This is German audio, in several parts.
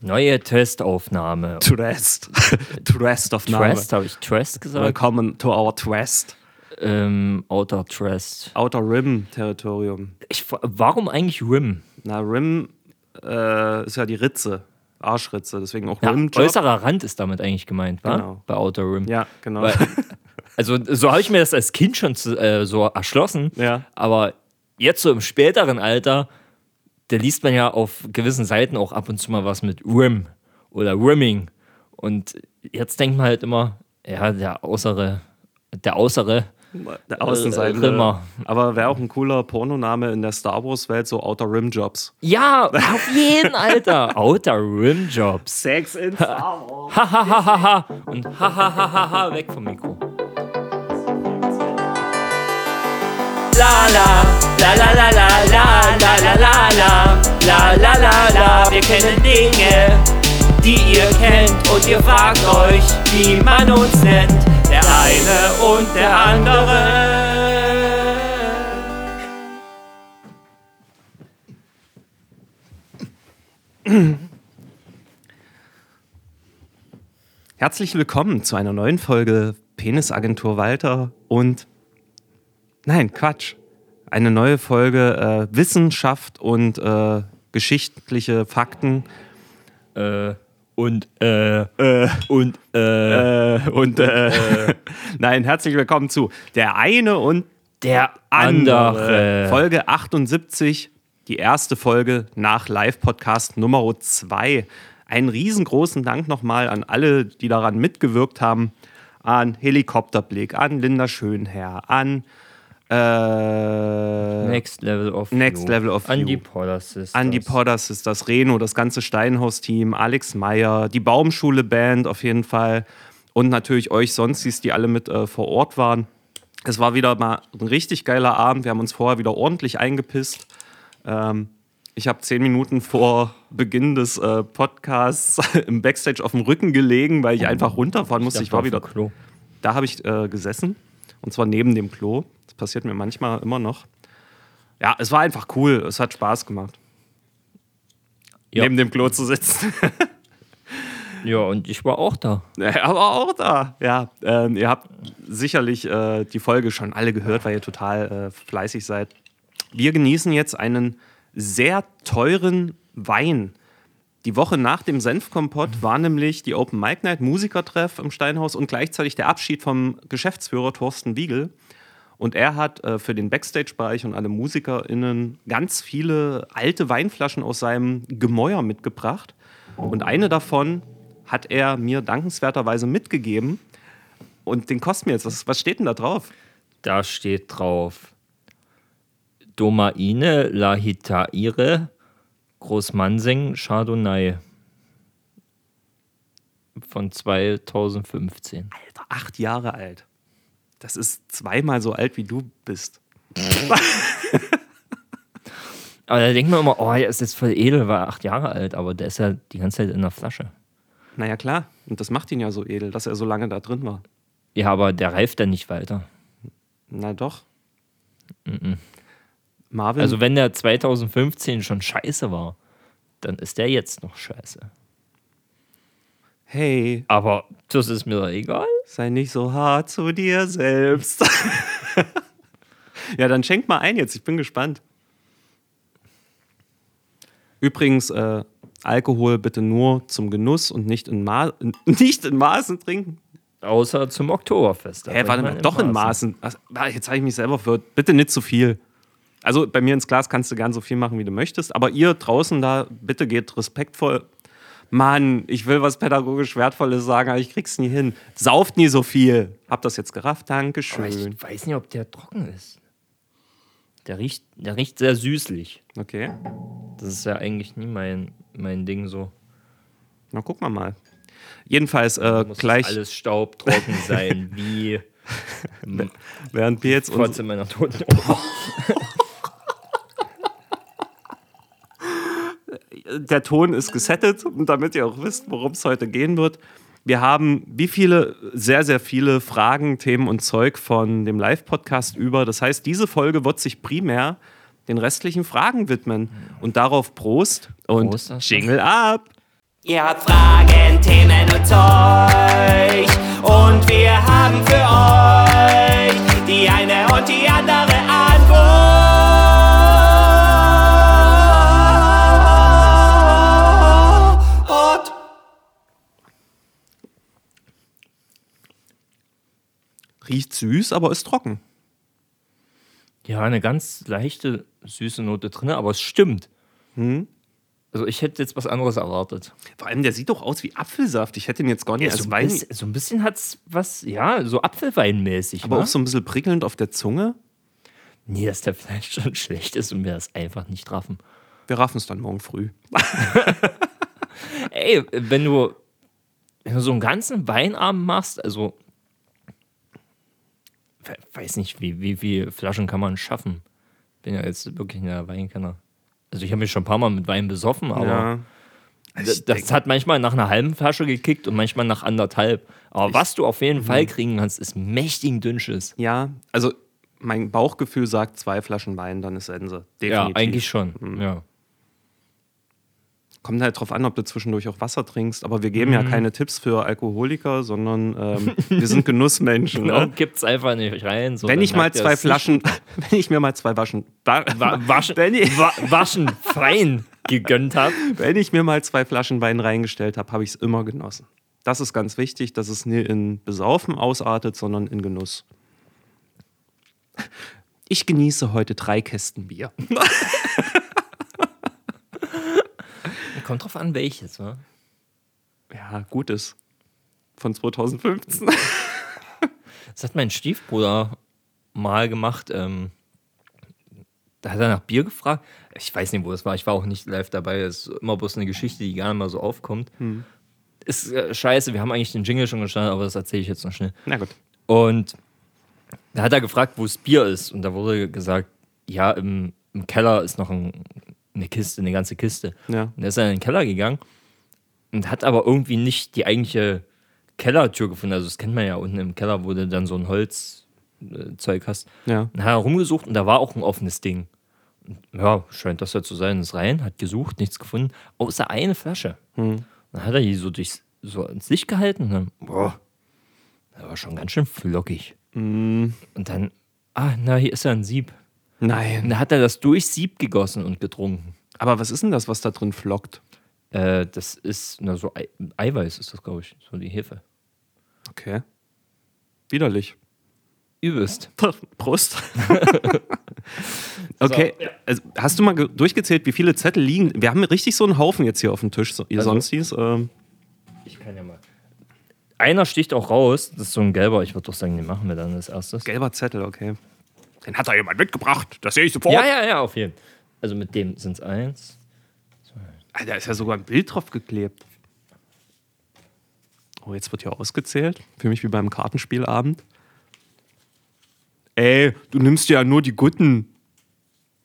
Neue Testaufnahme. Trest. Trest-Aufnahme. Trest, habe ich Trest gesagt? Willkommen to our Trest. Ähm, Outer Trest. Outer Rim-Territorium. Warum eigentlich Rim? Na, Rim äh, ist ja die Ritze. Arschritze, deswegen auch Ja, Rim. äußerer Rand ist damit eigentlich gemeint, wa? Genau. Bei Outer Rim. Ja, genau. Weil, also so habe ich mir das als Kind schon zu, äh, so erschlossen. Ja. Aber jetzt so im späteren Alter, da liest man ja auf gewissen Seiten auch ab und zu mal was mit Rim oder Rimming. Und jetzt denkt man halt immer, ja, der Äußere, der Äußere, Der Außenseite. Äh, Rimmer. Aber wäre auch ein cooler Pornoname in der Star Wars-Welt, so Outer Rim Jobs. ja, auf jeden, Alter. Outer Rim Jobs. Sex in Star Wars. Hahaha. Und hahaha, weg vom Mikro. La la, la la la la la la la la la la la la la Wir kennen Dinge, die ihr kennt und ihr fragt euch, wie man uns nennt. Der eine und der andere. Herzlich willkommen zu einer neuen Folge Penisagentur Walter und nein, Quatsch. Eine neue Folge äh, Wissenschaft und äh, geschichtliche Fakten Äh, und äh, und äh, äh, und äh, nein, herzlich willkommen zu der eine und der andere. andere. Folge 78, die erste Folge nach Live-Podcast Nummer 2. Einen riesengroßen Dank nochmal an alle, die daran mitgewirkt haben. An Helikopterblick, an Linda Schönherr, an äh, Next Level of Next View. Level of An View. die Polar Sisters. an die Podder Sisters, Reno, das ganze Steinhaus-Team, Alex Meyer, die Baumschule-Band auf jeden Fall und natürlich euch Sonstis, die alle mit äh, vor Ort waren. Es war wieder mal ein richtig geiler Abend. Wir haben uns vorher wieder ordentlich eingepisst. Ähm, ich habe zehn Minuten vor Beginn des äh, Podcasts im Backstage auf dem Rücken gelegen, weil ich einfach runterfahren musste. Ich, war wieder Klo. da habe ich äh, gesessen und zwar neben dem Klo. Passiert mir manchmal immer noch. Ja, es war einfach cool. Es hat Spaß gemacht, Ja. neben dem Klo zu sitzen. Ja, und ich war auch da. Ja, aber auch da. Ja, ähm, ihr habt sicherlich äh, die Folge schon alle gehört, weil ihr total äh, fleißig seid. Wir genießen jetzt einen sehr teuren Wein. Die Woche nach dem Senfkompott war nämlich die Open Mic Night Musikertreff im Steinhaus und gleichzeitig der Abschied vom Geschäftsführer Thorsten Wiegel. Und er hat äh, für den Backstage-Bereich und alle MusikerInnen ganz viele alte Weinflaschen aus seinem Gemäuer mitgebracht. Und eine davon hat er mir dankenswerterweise mitgegeben. Und den kostet mir jetzt. Was, was steht denn da drauf? Da steht drauf Domaine Lahitaire Großmansing Chardonnay von 2015. Alter, acht Jahre alt. Das ist zweimal so alt, wie du bist. Aber da denkt man immer, oh, er ist jetzt voll edel, war acht Jahre alt, aber der ist ja die ganze Zeit in der Flasche. Naja, klar. Und das macht ihn ja so edel, dass er so lange da drin war. Ja, aber der reift dann nicht weiter. Na doch. Marvin, Also wenn der 2015 schon scheiße war, dann ist der jetzt noch scheiße. Hey, Aber das ist mir egal. sei nicht so hart zu dir selbst. ja, dann schenk mal ein jetzt. Ich bin gespannt. Übrigens, äh, Alkohol bitte nur zum Genuss und nicht in, Ma nicht in Maßen trinken. Außer zum Oktoberfest. Hä, warte trinkt man mal, doch in Maßen. Maßen. Ah, jetzt habe ich mich selber verwirrt. Bitte nicht zu viel. Also bei mir ins Glas kannst du gern so viel machen, wie du möchtest. Aber ihr draußen da, bitte geht respektvoll. Mann, ich will was pädagogisch Wertvolles sagen, aber ich krieg's nie hin. Sauft nie so viel. Hab das jetzt gerafft? Aber Dankeschön. ich weiß nicht, ob der trocken ist. Der riecht, der riecht sehr süßlich. Okay, Das ist ja eigentlich nie mein, mein Ding so. na gucken wir mal. Jedenfalls äh, Muss gleich, alles staubtrocken sein, wie während wir jetzt Fotze meiner toten der Ton ist gesettet, und damit ihr auch wisst, worum es heute gehen wird. Wir haben wie viele, sehr, sehr viele Fragen, Themen und Zeug von dem Live-Podcast über. Das heißt, diese Folge wird sich primär den restlichen Fragen widmen. Und darauf Prost und Prost. Jingle ab! Ihr habt Fragen, Themen und Zeug. Und wir haben für euch die eine und die andere Riecht süß, aber ist trocken. Ja, eine ganz leichte, süße Note drin, aber es stimmt. Also ich hätte jetzt was anderes erwartet. Vor allem, der sieht doch aus wie Apfelsaft. Ich hätte ihn jetzt gar nicht als so, ein Wein. bisschen, so ein bisschen hat es was, ja, so Apfelweinmäßig. Aber ne? auch so ein bisschen prickelnd auf der Zunge. Nee, dass der vielleicht schon schlecht ist und wir das einfach nicht raffen. Wir raffen es dann morgen früh. Ey, wenn du, wenn du so einen ganzen Weinabend machst, also weiß nicht, wie, wie viele Flaschen kann man schaffen? Bin ja jetzt wirklich ein Weinkenner. Also ich habe mich schon ein paar Mal mit Wein besoffen, aber ja. das, das hat manchmal nach einer halben Flasche gekickt und manchmal nach anderthalb. Aber was du auf jeden Fall kriegen kannst, ist mächtigen Dünnschiss. ja, also mein Bauchgefühl sagt zwei Flaschen Wein, dann ist Sense. Definitiv. Ja, eigentlich schon. Ja. Kommt halt drauf an, ob du zwischendurch auch Wasser trinkst. Aber wir geben ja keine Tipps für Alkoholiker, sondern ähm, wir sind Genussmenschen. Genau, Ne? gibt's einfach nicht rein. So, Wenn ich mal zwei Flaschen, wenn ich mir mal zwei Waschen, wa wa waschen, wenn, ich, wa waschen fein gegönnt habe. wenn ich mir mal zwei Flaschen Wein reingestellt habe, habe ich es immer genossen. Das ist ganz wichtig, dass es nie in Besaufen ausartet, sondern in Genuss. Ich genieße heute drei Kästen Bier. Kommt drauf an, welches, wa? Ja, gutes. Von 2015. Das hat mein Stiefbruder mal gemacht. Ähm, da hat er nach Bier gefragt. Ich weiß nicht, wo es war. Ich war auch nicht live dabei. Es ist immer bloß eine Geschichte, die gar nicht mal so aufkommt. Ist äh, scheiße. Wir haben eigentlich den Jingle schon gestanden, aber das erzähle ich jetzt noch schnell. Na gut. Und da hat er gefragt, wo das Bier ist. Und da wurde gesagt, ja, im, im Keller ist noch ein, eine Kiste, eine ganze Kiste. Ja. Und er ist dann in den Keller gegangen und hat aber irgendwie nicht die eigentliche Kellertür gefunden. Also das kennt man ja unten im Keller, wo du dann so ein Holzzeug hast. Ja. Und hat er rumgesucht und da war auch ein offenes Ding. Und, ja, scheint das ja zu sein. Ist rein, hat gesucht, nichts gefunden, außer eine Flasche. Dann hat er die so durchs, so ins Licht gehalten und dann, boah, der war schon ganz schön flockig. Und dann, ah, na, hier ist ja ein Sieb. Und Nein. dann hat er das durch Sieb gegossen und getrunken. Aber was ist denn das, was da drin flockt? Äh, das ist, na, so Ei Eiweiß ist das, glaube ich, so die Hefe. Okay. Widerlich. Übelst. Prost. okay. Also, hast du mal ge- durchgezählt, wie viele Zettel liegen? Wir haben richtig so einen Haufen jetzt hier auf dem Tisch, so, ihr Also- Sonstis. Ähm, Ich kann ja mal. Einer sticht auch raus, das ist so ein gelber, ich würde doch sagen, den machen wir dann als erstes. gelber Zettel, okay. Den hat da jemand mitgebracht, das sehe ich sofort. Ja, ja, ja, auf jeden Fall. Also mit dem sind es eins. Da ist ja sogar ein Bild drauf geklebt. Oh, jetzt wird hier ausgezählt. Für mich wie beim Kartenspielabend. Ey, du nimmst ja nur die guten.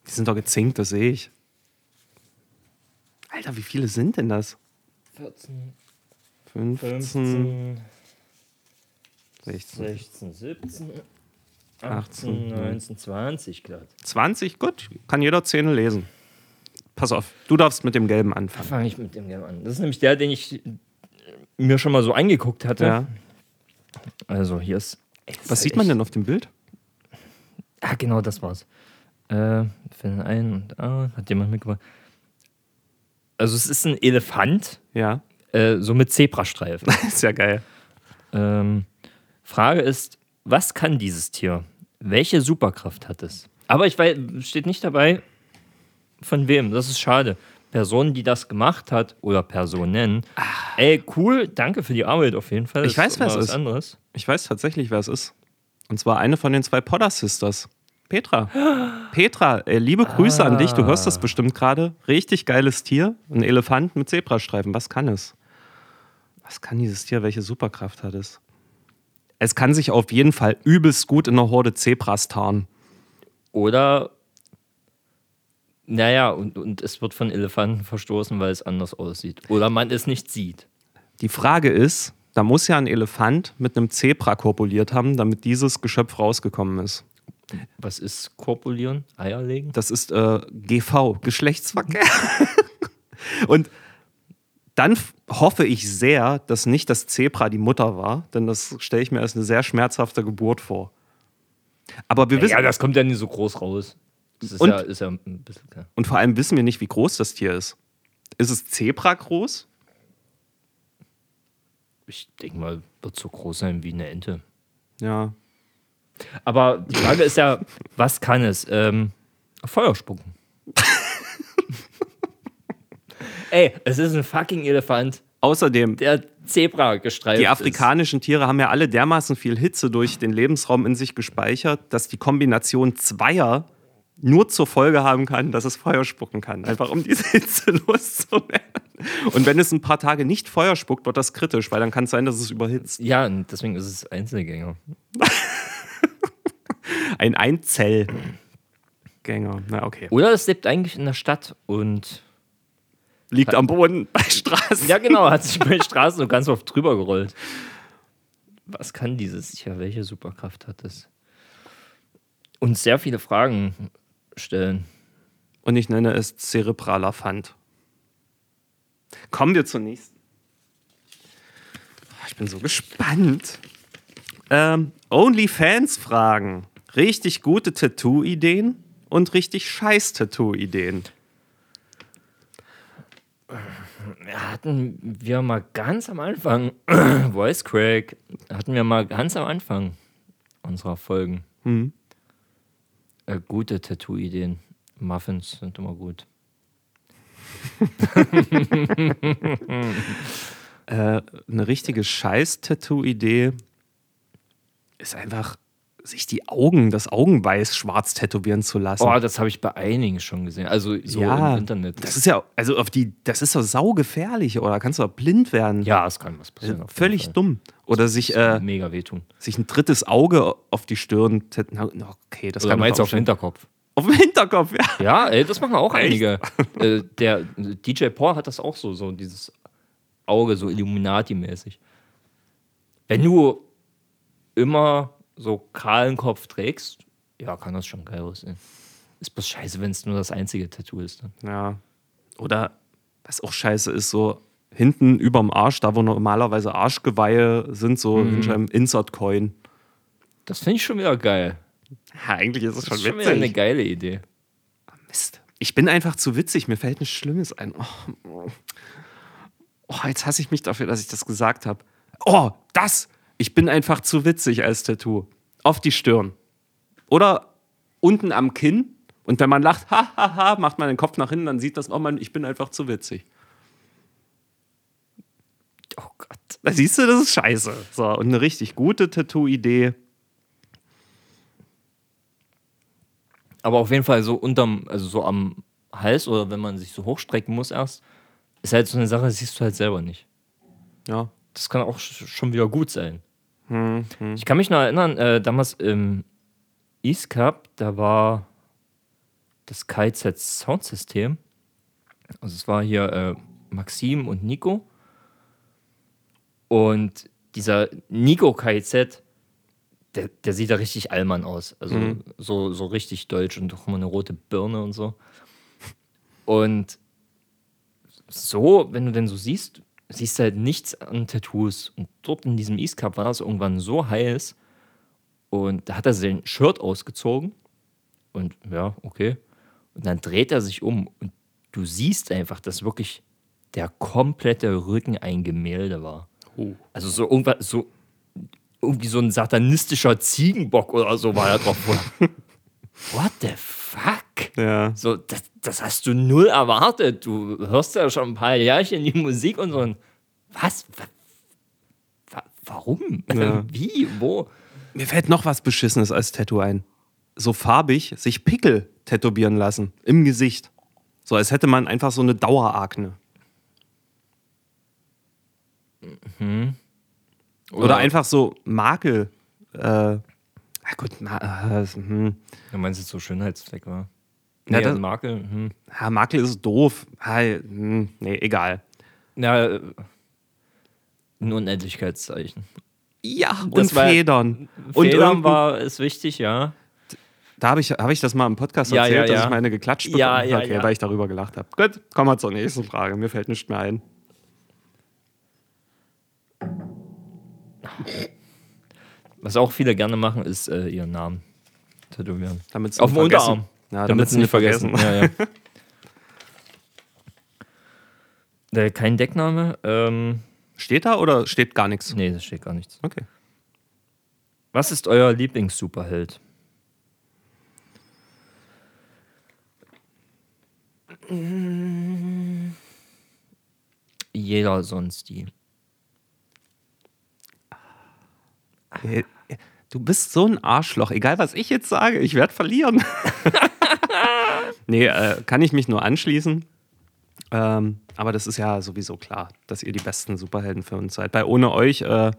Die sind doch gezinkt, das sehe ich. Alter, wie viele sind denn das? 14, 15, 15, 16, 16, 17, 18, 18, 19, 20 glatt. 20? Gut, kann jeder Zähne lesen. Pass auf, du darfst mit dem Gelben anfangen. Fange ich mit dem Gelb an. Das ist nämlich der, den ich äh, mir schon mal so angeguckt hatte. Ja. Also hier ist. Was sieht man denn auf dem Bild? Ah, genau, das war's. Äh, finden ein und ah, hat jemand mitgebracht. Also es ist ein Elefant, Ja, äh, so mit Zebrastreifen. ist ja geil. ähm, Frage ist, was kann dieses Tier? Welche Superkraft hat es? Aber ich weiß, steht nicht dabei, von wem. Das ist schade. Person, die das gemacht hat oder Personen. Ey, cool, danke für die Arbeit auf jeden Fall. Ich Das weiß, wer es ist. anderes. Ich weiß tatsächlich, wer es ist. Und zwar eine von den zwei Podder Sisters. Petra. Petra, äh, liebe Grüße an dich. Du hörst das bestimmt gerade. Richtig geiles Tier. Ein Elefant mit Zebrastreifen. Was kann es? Was kann dieses Tier? Welche Superkraft hat es? Es kann sich auf jeden Fall übelst gut in einer Horde Zebras tarnen. Oder, naja, und, und es wird von Elefanten verstoßen, weil es anders aussieht. Oder man es nicht sieht. Die Frage ist, da muss ja ein Elefant mit einem Zebra korpuliert haben, damit dieses Geschöpf rausgekommen ist. Was ist Korpulieren? Eier legen? Das ist äh, GV, Geschlechtsverkehr. Und Dann hoffe ich sehr, dass nicht das Zebra die Mutter war, denn das stelle ich mir als eine sehr schmerzhafte Geburt vor. Aber wir wissen, Ja, das kommt ja nicht so groß raus. Das ist, Und- ja, ja ein bisschen und vor allem wissen wir nicht, wie groß das Tier ist. Ist es Zebra groß? Ich denke mal, wird so groß sein wie eine Ente. Ja. Aber die Frage ist ja, was kann es? Ähm, Feuer spucken. Ey, es ist ein fucking Elefant, Außerdem, der Zebra gestreift die ist. afrikanischen Tiere haben ja alle dermaßen viel Hitze durch den Lebensraum in sich gespeichert, dass die Kombination zweier nur zur Folge haben kann, dass es Feuer spucken kann. Einfach um diese Hitze loszuwerden. Und wenn es ein paar Tage nicht Feuer spuckt, wird das kritisch, weil dann kann es sein, dass es überhitzt. Ja, und deswegen ist es Einzelgänger. Ein Einzellgänger. Na, okay. Oder es lebt eigentlich in der Stadt und Liegt am Boden bei Straßen. Ja, genau, hat sich bei Straßen so ganz oft drüber gerollt. Was kann dieses? Ja, welche Superkraft hat es? Und sehr viele Fragen stellen. Und ich nenne es zerebraler Pfand. Kommen wir zur nächsten. Ich bin so gespannt. Ähm, Onlyfans-Fragen. Richtig gute Tattoo-Ideen und richtig scheiß Tattoo-Ideen. Hatten wir mal ganz am Anfang, Voice Crack, hatten wir mal ganz am Anfang unserer Folgen äh, gute Tattoo-Ideen. Muffins sind immer gut. Äh, eine richtige Scheiß-Tattoo-Idee ist einfach, sich die Augen, das Augenweiß schwarz tätowieren zu lassen. Oh, das habe ich bei einigen schon gesehen. Also so ja, im Internet. Das ist ja, also auf die, das ist doch saugefährlich, oder? Kannst du doch blind werden. ja, es kann was passieren. jeden Völlig Fall. dumm. Oder sich, äh, Mega wehtun. sich ein drittes Auge auf die Stirn tätowieren. Okay, das Oder kann meinst du doch auf den Hinterkopf? auf dem Hinterkopf, ja. Ja, ey, das machen auch Echt? einige. äh, der DJ Paul hat das auch so, so dieses Auge, so Illuminati-mäßig. Wenn du immer so kahlen Kopf trägst, ja, kann das schon geil aussehen. Ist bloß scheiße, wenn es nur das einzige Tattoo ist. Dann. Ja. Oder was auch scheiße ist, so hinten überm Arsch, da wo normalerweise Arschgeweihe sind, so Mhm. in einem Insert-Coin. Das finde ich schon wieder geil. Ja, eigentlich ist es Das schon ist schon wieder eine witzig. geile Idee. Mist. Ich bin einfach zu witzig, mir fällt nichts Schlimmes ein. Oh, oh, jetzt hasse ich mich dafür, dass ich das gesagt habe. Oh, das! Ich bin einfach zu witzig als Tattoo. Auf die Stirn. Oder unten am Kinn. Und wenn man lacht, ha, ha, ha, macht man den Kopf nach hinten, dann sieht das, oh man, ich bin einfach zu witzig. Oh Gott. Da siehst du, das ist scheiße. So, und eine richtig gute Tattoo-Idee. Aber auf jeden Fall so unterm, also so am Hals oder wenn man sich so hochstrecken muss erst, ist halt so eine Sache, das siehst du halt selber nicht. Ja. Das kann auch sch- schon wieder gut sein. Ich kann mich noch erinnern, äh, damals im East Cup, da war das KZ Soundsystem. Also es war hier äh, Maxim und Nico. Und dieser Nico KZ, der, der sieht da richtig Allmann aus. Also so, so richtig deutsch und auch immer eine rote Birne und so. Und so, wenn du denn so siehst, siehst du halt nichts an Tattoos. Und dort in diesem East Cup war es irgendwann so heiß. Und da hat er sein Shirt ausgezogen. Und ja, okay. Und dann dreht er sich um. Und du siehst einfach, dass wirklich der komplette Rücken ein Gemälde war. Oh. Also so irgendwas, so irgendwie so ein satanistischer Ziegenbock oder so war er drauf. What the fuck? Ja. So, das, das hast du null erwartet. Du hörst ja schon ein paar Jährchen die Musik und so. Und was? Wa- wa- Warum? Ja. Wie? Wo? Mir fällt noch was Beschissenes als Tattoo ein. So farbig sich Pickel tätowieren lassen. Im Gesicht. So als hätte man einfach so eine Dauerakne. Oder, einfach so Makel. Äh, ah gut, na, äh, hm. Du meinst jetzt so Schönheitsfleck, war? Nee, ja, das, Makel. Hm. Ja, Makel ist doof. Hi, hm, nee, egal. Äh, ja, ein Unendlichkeitszeichen. Ja, und das Federn. War, und Federn war, ist wichtig, ja. Da habe ich, hab ich das mal im Podcast ja, erzählt, ja, dass ich meine geklatscht bekommen ja, ja, weil ich darüber gelacht habe. Gut, kommen wir zur nächsten Frage. Mir fällt nichts mehr ein. Was auch viele gerne machen, ist äh, ihren Namen tätowieren. Auf dem Unterarm. Ja, damit sie nicht vergessen. Ja, ja. äh, kein Deckname? Ähm, Steht da oder steht gar nichts? nee, das steht gar nichts. Okay. Was ist euer Lieblings-Superheld? Jeder sonst die. Äh, Du bist so ein Arschloch. Egal, was ich jetzt sage, ich werde verlieren. nee, äh, kann ich mich nur anschließen. Ähm, aber das ist ja sowieso klar, dass ihr die besten Superhelden für uns seid. Weil ohne euch äh,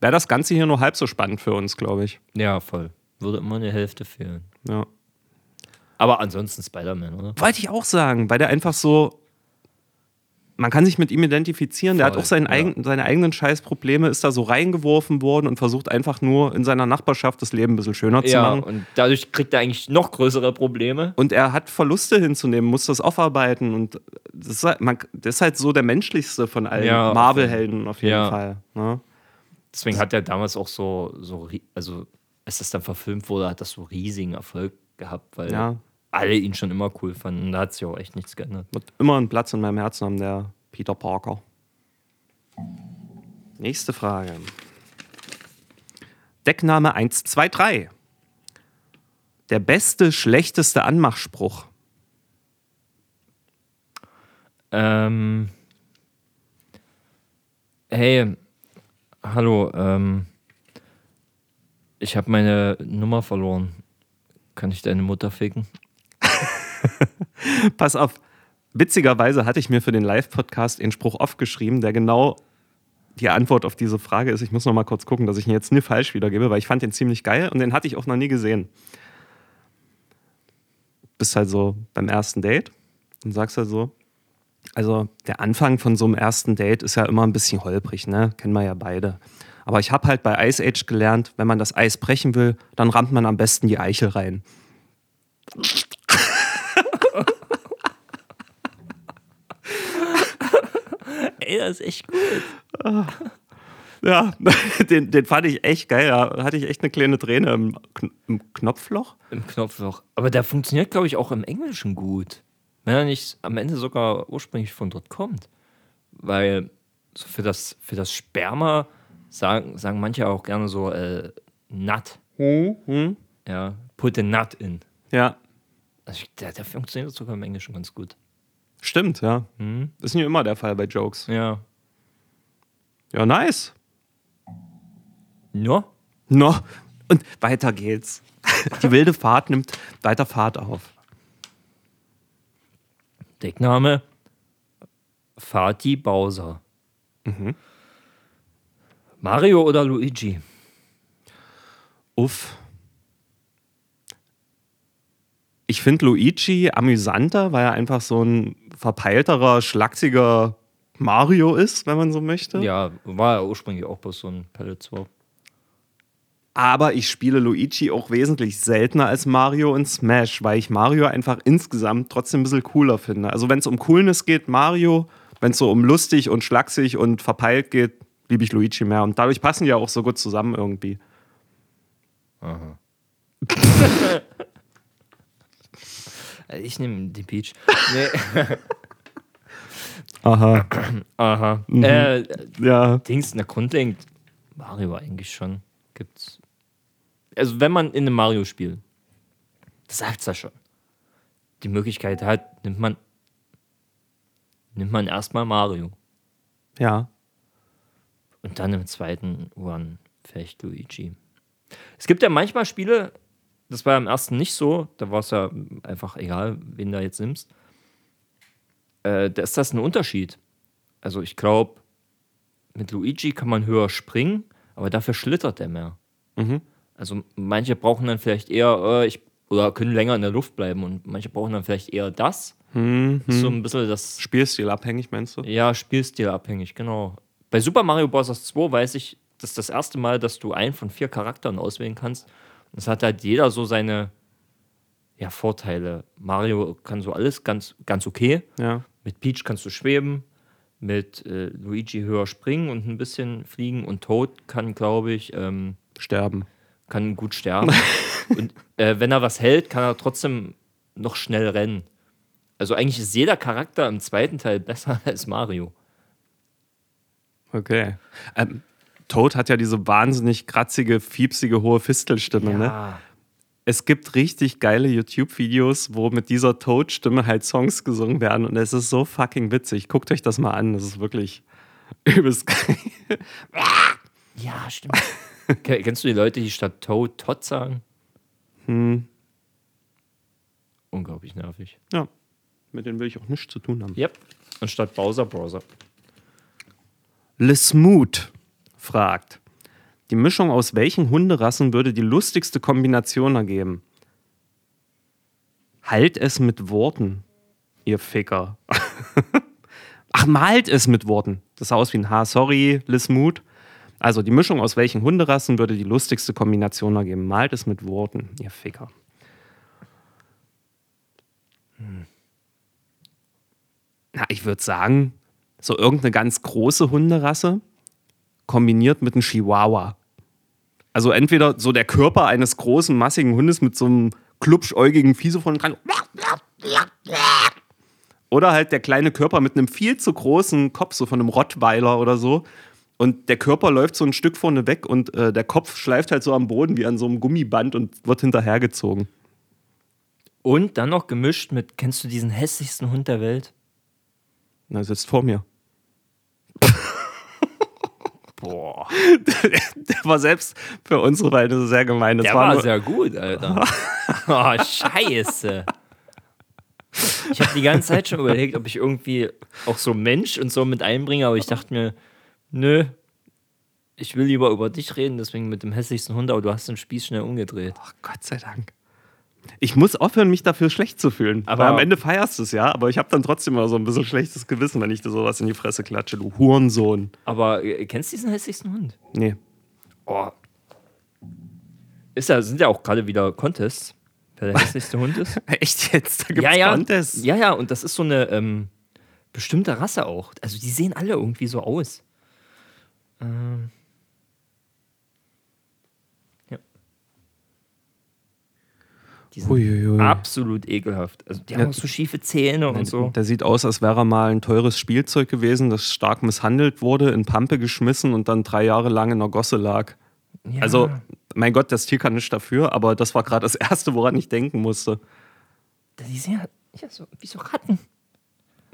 wäre das Ganze hier nur halb so spannend für uns, glaube ich. Ja, voll. Würde immer eine Hälfte fehlen. Ja. Aber ansonsten Spider-Man, oder? Wollte ich auch sagen, weil der einfach so. Man kann sich mit ihm identifizieren. Der hat auch seinen ja. eigen, seine eigenen Scheißprobleme, ist da so reingeworfen worden und versucht einfach nur in seiner Nachbarschaft das Leben ein bisschen schöner zu Ja, machen. und dadurch kriegt er eigentlich noch größere Probleme. Und er hat Verluste hinzunehmen, muss das aufarbeiten. Und das ist halt, man, das ist halt so der menschlichste von allen Ja, Marvel-Helden auf jeden. Fall. Ne? Deswegen hat er damals auch so, so also als das dann verfilmt wurde, hat das so riesigen Erfolg gehabt, weil. Alle ihn schon immer cool fanden. Da hat sich auch echt nichts geändert. Wird immer einen Platz in meinem Herzen haben, der Peter Parker. Nächste Frage. Deckname 123. Der beste, schlechteste Anmachspruch. Ähm, hey, hallo, ähm, ich habe meine Nummer verloren. Kann ich deine Mutter ficken? Pass auf. Witzigerweise hatte ich mir für den Live-Podcast den Spruch aufgeschrieben, der genau die Antwort auf diese Frage ist. Ich muss noch mal kurz gucken, dass ich ihn jetzt nie falsch wiedergebe, weil ich fand den ziemlich geil und den hatte ich auch noch nie gesehen. Bist halt so beim ersten Date und sagst halt so, also der Anfang von so einem ersten Date ist ja immer ein bisschen holprig, ne? Kennen wir ja beide. Aber ich habe halt bei Ice Age gelernt, wenn man das Eis brechen will, dann rammt man am besten die Eichel rein. Ey, das ist echt gut. Ja, den, den fand ich echt geil. Da hatte ich echt eine kleine Träne im, Kn im Knopfloch. Im Knopfloch. Aber der funktioniert, glaube ich, auch im Englischen gut. Wenn er nicht am Ende sogar ursprünglich von dort kommt. Weil so für, das, für das Sperma sagen, sagen manche auch gerne so äh, Nut. Hm? Ja, put a nut in. Ja, Also der, der funktioniert sogar im Englischen ganz gut. Stimmt, ja. Mhm. Ist nicht immer der Fall bei Jokes. Ja. Ja, nice. Ja? No. Und weiter geht's. Die wilde Fahrt nimmt weiter Fahrt auf. Deckname Fatih Bowser. Mario oder Luigi? Uff. Ich finde Luigi amüsanter, weil er einfach so ein verpeilterer, schlachsiger Mario ist, wenn man so möchte. Ja, war ja ursprünglich auch bloß so ein Pellet war. Aber ich spiele Luigi auch wesentlich seltener als Mario in Smash, weil ich Mario einfach insgesamt trotzdem ein bisschen cooler finde. Also wenn es um Coolness geht, Mario. Wenn es so um lustig und schlaksig und verpeilt geht, liebe ich Luigi mehr. Und dadurch passen die ja auch so gut zusammen irgendwie. Äh, Ich nehme die Peach. Nee. Aha. Aha. Äh, Ja. Dings, na grundlegend Mario eigentlich schon. Gibt's. Also wenn man in einem Mario-Spiel, das sagt's ja schon, die Möglichkeit hat, nimmt man nimmt man erstmal Mario Ja. und dann im zweiten Run vielleicht Luigi. Es gibt ja manchmal Spiele, das war im ersten nicht so, da war es ja einfach egal, wen da jetzt nimmst. Äh, da ist das ein Unterschied. Also ich glaube, mit Luigi kann man höher springen, aber dafür schlittert er mehr. Mhm. Also manche brauchen dann vielleicht eher, äh, ich, oder können länger in der Luft bleiben und manche brauchen dann vielleicht eher das. Mhm. So ein bisschen das Spielstil abhängig, meinst du? ja, Spielstilabhängig, genau. Bei Super Mario Bros. 2 weiß ich, das ist das erste Mal, dass du einen von vier Charakteren auswählen kannst. Das hat halt jeder so seine ja, Vorteile. Mario kann so alles ganz, ganz okay. Ja. Mit Peach kannst du schweben. mit äh, Luigi höher springen und ein bisschen fliegen und Toad kann, glaube ich, ähm, Sterben. kann gut sterben. und äh, wenn er was hält, kann er trotzdem noch schnell rennen. Also eigentlich ist jeder Charakter im zweiten Teil besser als Mario. Okay. Ähm, Toad hat ja diese wahnsinnig kratzige, fiepsige, hohe Fistelstimme, ne? Es gibt richtig geile YouTube-Videos, wo mit dieser Toad-Stimme halt Songs gesungen werden und es ist so fucking witzig. Guckt euch das mal an, das ist wirklich übelst geil. Ja, stimmt. Ke- Kennst du die Leute, die statt Toad Todd sagen? Hm, Unglaublich nervig. ja, mit denen will ich auch nichts zu tun haben. Yep. Und statt Bowser Browser. Lesmoot fragt, die Mischung aus welchen Hunderassen würde die lustigste Kombination ergeben? Halt es mit Worten, ihr Ficker. Ach, malt es mit Worten. Das sah aus wie ein Haar. Sorry, Lismut. Also, die Mischung aus welchen Hunderassen würde die lustigste Kombination ergeben? Malt es mit Worten, ihr Ficker. Na, ich würde sagen, so irgendeine ganz große Hunderasse kombiniert mit einem Chihuahua. Also entweder so der Körper eines großen, massigen Hundes mit so einem klubschäugigen Fiese von dran. Oder halt der kleine Körper mit einem viel zu großen Kopf, so von einem Rottweiler oder so. Und der Körper läuft so ein Stück vorne weg und äh, der Kopf schleift halt so am Boden wie an so einem Gummiband und wird hinterhergezogen. Und dann noch gemischt mit, kennst du diesen hässlichsten Hund der Welt? Na, sitzt vor mir. Boah. Der war selbst für unsere Verhältnisse sehr gemein. Das Der war war sehr gut, Alter. oh, scheiße. Ich habe die ganze Zeit schon überlegt, ob ich irgendwie auch so Mensch und so mit einbringe, aber ich dachte mir, nö, ich will lieber über dich reden, deswegen mit dem hässlichsten Hund, aber du hast den Spieß schnell umgedreht. Ach, Gott sei Dank. Ich muss aufhören, mich dafür schlecht zu fühlen. Aber- am Ende feierst du es, ja. Aber ich habe dann trotzdem immer so ein bisschen schlechtes Gewissen, wenn ich dir sowas in die Fresse klatsche, du Hurensohn. Aber äh, kennst du diesen hässlichsten Hund? Nee. Oh. Ist ja, sind ja auch gerade wieder Contests, wer der hässlichste Hund ist. Echt jetzt? Da gibt's ja, ja. Contests? Ja, ja, und das ist so eine ähm, bestimmte Rasse auch. Also die sehen alle irgendwie so aus. Ähm. Die sind Uiuiui. absolut ekelhaft. Also die haben Ja. auch so schiefe Zähne und so. Der sieht aus, als wäre er mal ein teures Spielzeug gewesen, das stark misshandelt wurde, in Pampe geschmissen und dann drei Jahre lang in der Gosse lag. Ja. Also, mein Gott, das Tier kann nicht dafür, aber das war gerade das Erste, woran ich denken musste. die sehen ja, ja so, wie so Ratten.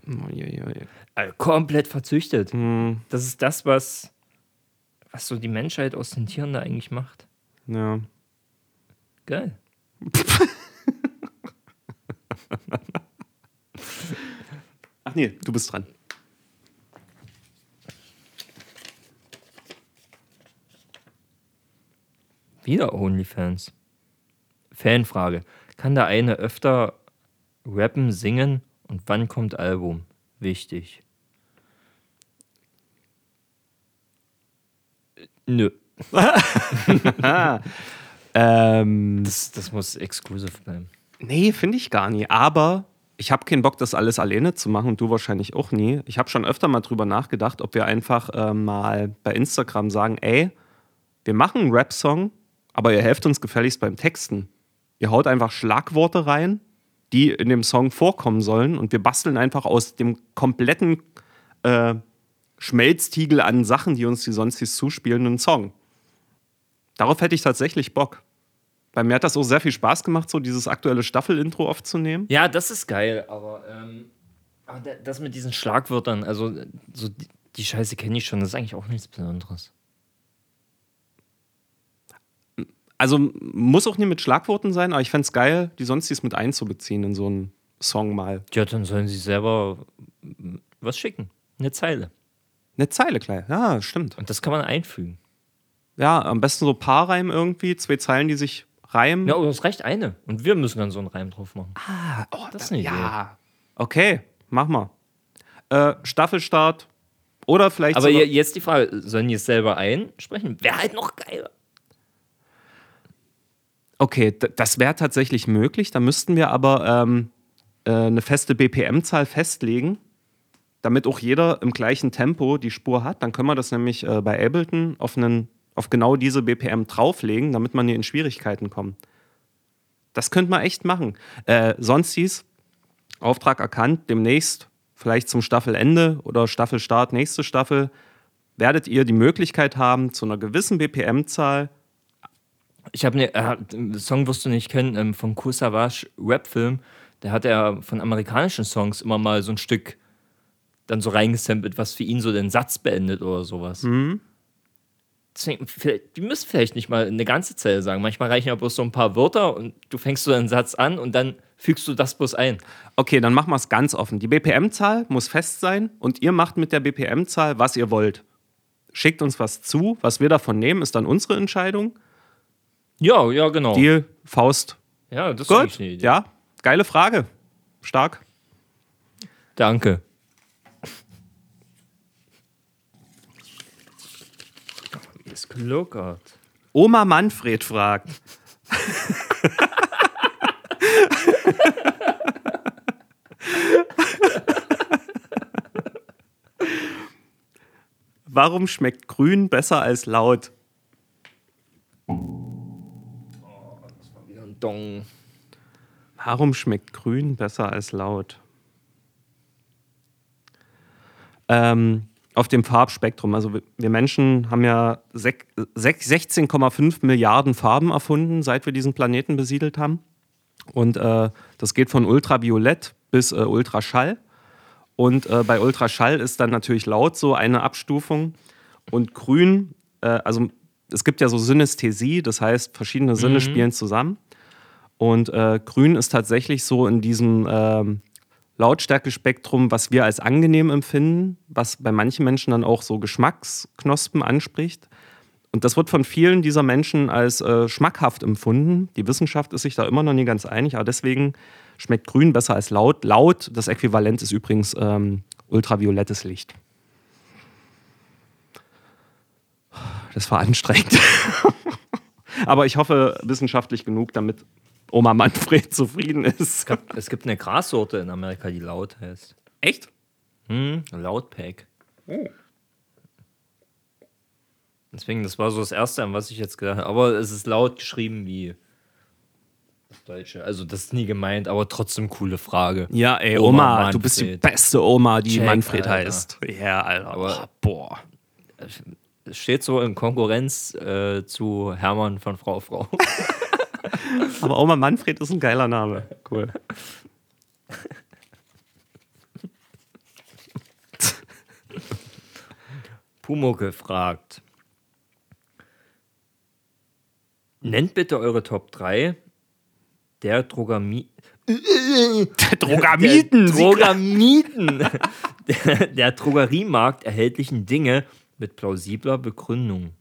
Uiuiui. Also komplett verzüchtet. Hm, Das ist das, was, was so die Menschheit aus den Tieren da eigentlich macht. ja. Geil. Ach nee, du bist dran. Wieder OnlyFans. Fanfrage. Kann der eine öfter rappen, singen und wann kommt Album? Wichtig. Äh, Nö. Ähm, Das, das muss exklusiv bleiben. nee, finde ich gar nie. Aber ich habe keinen Bock, das alles alleine zu machen und du wahrscheinlich auch nie. Ich habe schon öfter mal drüber nachgedacht, ob wir einfach äh, mal bei Instagram sagen, ey, wir machen einen Rap-Song, aber ihr helft uns gefälligst beim Texten. Ihr haut einfach Schlagworte rein, die in dem Song vorkommen sollen und wir basteln einfach aus dem kompletten äh, Schmelztiegel an Sachen, die uns die Sonstis zuspielen, einen Song. Darauf hätte ich tatsächlich Bock. Bei mir hat das auch sehr viel Spaß gemacht, so dieses aktuelle Staffel-Intro aufzunehmen. Ja, das ist geil, aber, ähm, das mit diesen Schlagwörtern, also so die, die Scheiße kenne ich schon, das ist eigentlich auch nichts Besonderes. Also muss auch nie mit Schlagworten sein, aber ich fände es geil, die Sonstis mit einzubeziehen in so einen Song mal. Ja, dann sollen sie selber mm, was schicken. Eine Zeile. Eine Zeile gleich. Ja, stimmt. Und das kann man einfügen. Ja, am besten so Paarreim irgendwie, zwei Zeilen, die sich reimen. Ja, aber es reicht eine. Und wir müssen dann so einen Reim drauf machen. Ah, oh, Das ist eine Idee. Ja. Okay, mach mal. Äh, Staffelstart oder vielleicht Aber jetzt die Frage, sollen die es selber einsprechen? Wäre halt noch geiler. Okay, das wäre tatsächlich möglich. Da müssten wir aber ähm, äh, eine feste BPM-Zahl festlegen, damit auch jeder im gleichen Tempo die Spur hat. Dann können wir das nämlich äh, bei Ableton auf, einen, auf genau diese BPM drauflegen, damit man hier in Schwierigkeiten kommt. Das könnte man echt machen. Äh, sonst hieß Auftrag erkannt, demnächst, vielleicht zum Staffelende oder Staffelstart, nächste Staffel, werdet ihr die Möglichkeit haben, zu einer gewissen BPM-Zahl Ich habe ne, äh, den Song wirst du nicht kennen, ähm, von Kool Savage Rap-Film. Der hat ja von amerikanischen Songs immer mal so ein Stück dann so reingesampelt, was für ihn so den Satz beendet oder sowas. Deswegen, die müssen vielleicht nicht mal eine ganze Zeile sagen. Manchmal reichen ja bloß so ein paar Wörter und du fängst so einen Satz an und dann fügst du das bloß ein. Okay, dann machen wir es ganz offen. Die BPM-Zahl muss fest sein und ihr macht mit der BPM-Zahl, was ihr wollt. Schickt uns was zu, was wir davon nehmen, ist dann unsere Entscheidung. Ja, ja, genau. Deal, Faust. ja, das ist Gut, eigentlich eine Idee. ja, geile Frage. Stark. Danke. Wie ist gelockert? Oma Manfred fragt. Warum schmeckt grün besser als laut? Warum schmeckt grün besser als laut? Ähm, auf dem Farbspektrum. Also wir- Menschen haben ja sek- sek- 16,5 Milliarden Farben erfunden, seit wir diesen Planeten besiedelt haben. Und äh, das geht von Ultraviolett bis äh, Ultraschall. Und äh, bei Ultraschall ist dann natürlich laut so eine Abstufung. Und grün, äh, also es gibt ja so Synästhesie, das heißt, verschiedene Sinne spielen zusammen. Und äh, grün ist tatsächlich so in diesem ähm, Lautstärkespektrum, was wir als angenehm empfinden, was bei manchen Menschen dann auch so Geschmacksknospen anspricht. Und das wird von vielen dieser Menschen als äh, schmackhaft empfunden. Die Wissenschaft ist sich da immer noch nie ganz einig, aber deswegen schmeckt grün besser als laut. Laut, das Äquivalent ist übrigens ähm, ultraviolettes Licht. Das war anstrengend. aber ich hoffe wissenschaftlich genug, damit Oma Manfred zufrieden ist. Es gibt eine Grassorte in Amerika, die laut heißt. Echt? Hm, Lautpack. Deswegen, das war so das Erste, an was ich jetzt gedacht habe. Aber es ist laut geschrieben wie das Deutsche. Also, das ist nie gemeint, aber trotzdem coole Frage. Ja, ey, Oma Oma, du bist die beste Oma, die Check, Manfred Alter. heißt. Ja, Alter. Aber- oh, boah. Es steht so in Konkurrenz äh, zu Hermann von Frau Frau. Aber Oma Manfred ist ein geiler Name. Cool. Pumucke fragt: Nennt bitte eure Top 3 der Drogami Drogamiten. Der Drogamiten. der, der Drogeriemarkt erhältlichen Dinge mit plausibler Begründung.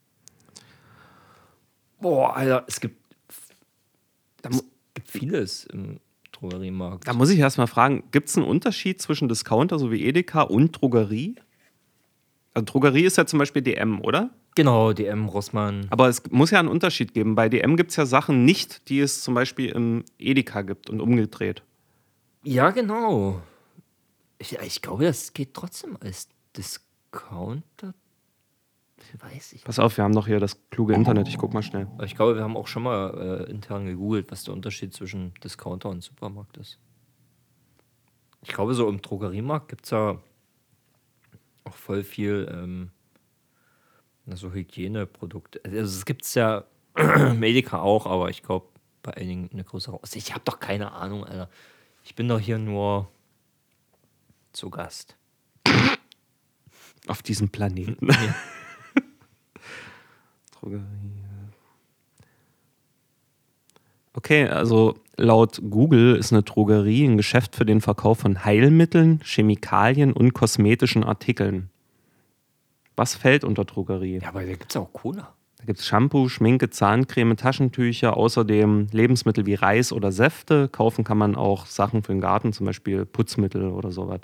Boah, Alter, es gibt, es gibt vieles im Drogeriemarkt. Da muss ich erst mal fragen, gibt es einen Unterschied zwischen Discounter, so wie Edeka, und Drogerie? Also Drogerie ist ja zum Beispiel DM, oder? Genau, DM, Rossmann. Aber es muss ja einen Unterschied geben. Bei DM gibt es ja Sachen nicht, die es zum Beispiel im Edeka gibt und umgedreht. Ja, genau. Ich, ich glaube, das geht trotzdem als Discounter. Weiß ich. Pass auf, wir haben doch hier das kluge Internet. Ich guck mal schnell. Ich glaube, wir haben auch schon mal äh, intern gegoogelt, was der Unterschied zwischen Discounter und Supermarkt ist. Ich glaube, so im Drogeriemarkt gibt es ja auch voll viel ähm, na, so Hygieneprodukte. Also es gibt es ja Medica auch, aber ich glaube bei einigen eine größere. Also ich habe doch keine Ahnung, Alter. Ich bin doch hier nur zu Gast. Auf diesem Planeten. Ja. Drogerie. Okay, also laut Google ist eine Drogerie ein Geschäft für den Verkauf von Heilmitteln, Chemikalien und kosmetischen Artikeln. Was fällt unter Drogerie? ja, aber da gibt es auch Cola. Da gibt es Shampoo, Schminke, Zahncreme, Taschentücher, außerdem Lebensmittel wie Reis oder Säfte. Kaufen kann man auch Sachen für den Garten, zum Beispiel Putzmittel oder sowas.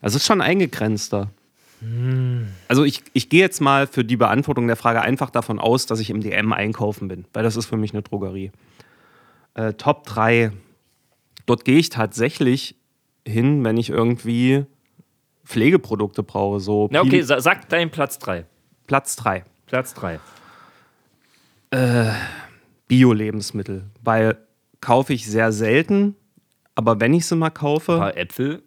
Also es ist schon eingegrenzter. Also ich, ich gehe jetzt mal für die Beantwortung der Frage einfach davon aus, dass ich im DM einkaufen bin, weil das ist für mich eine Drogerie. Äh, Top 3. Dort gehe ich tatsächlich hin, wenn ich irgendwie Pflegeprodukte brauche. So Na okay, sa sag deinen Platz 3. Platz 3. Platz 3. Bio-Lebensmittel. Weil kaufe ich sehr selten, aber wenn ich sie mal kaufe. Ein paar Äpfel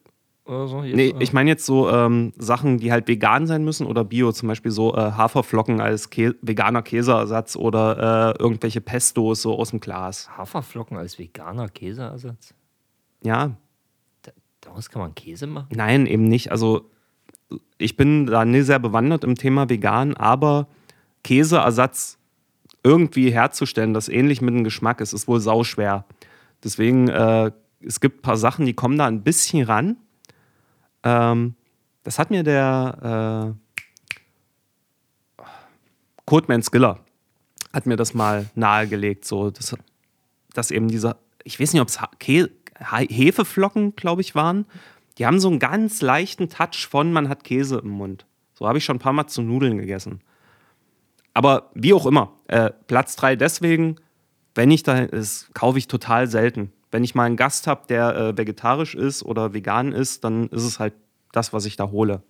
oder so? Jetzt, Nee, ich meine jetzt so ähm, Sachen, die halt vegan sein müssen oder bio, zum Beispiel so äh, Haferflocken als Kä veganer Käseersatz oder äh, irgendwelche Pestos so aus dem Glas. Haferflocken als veganer Käseersatz? Ja, Daraus kann man Käse machen? nein, eben nicht. Also ich bin da nicht sehr bewandert im Thema vegan, aber Käseersatz irgendwie herzustellen, das ähnlich mit dem Geschmack ist, ist wohl sauschwer. Deswegen, äh, es gibt ein paar Sachen, die kommen da ein bisschen ran. Ähm, das hat mir der äh, Codeman Skiller hat mir das mal nahegelegt, so, dass, dass eben dieser, ich weiß nicht, ob es Hefeflocken, glaube ich, waren. Die haben so einen ganz leichten Touch von, man hat Käse im Mund. So habe ich schon ein paar Mal zu Nudeln gegessen. Aber wie auch immer, äh, Platz 3 deswegen, wenn ich da ist, kaufe ich total selten. Wenn ich mal einen Gast habe, der äh, vegetarisch ist oder vegan ist, dann ist es halt das, was ich da hole.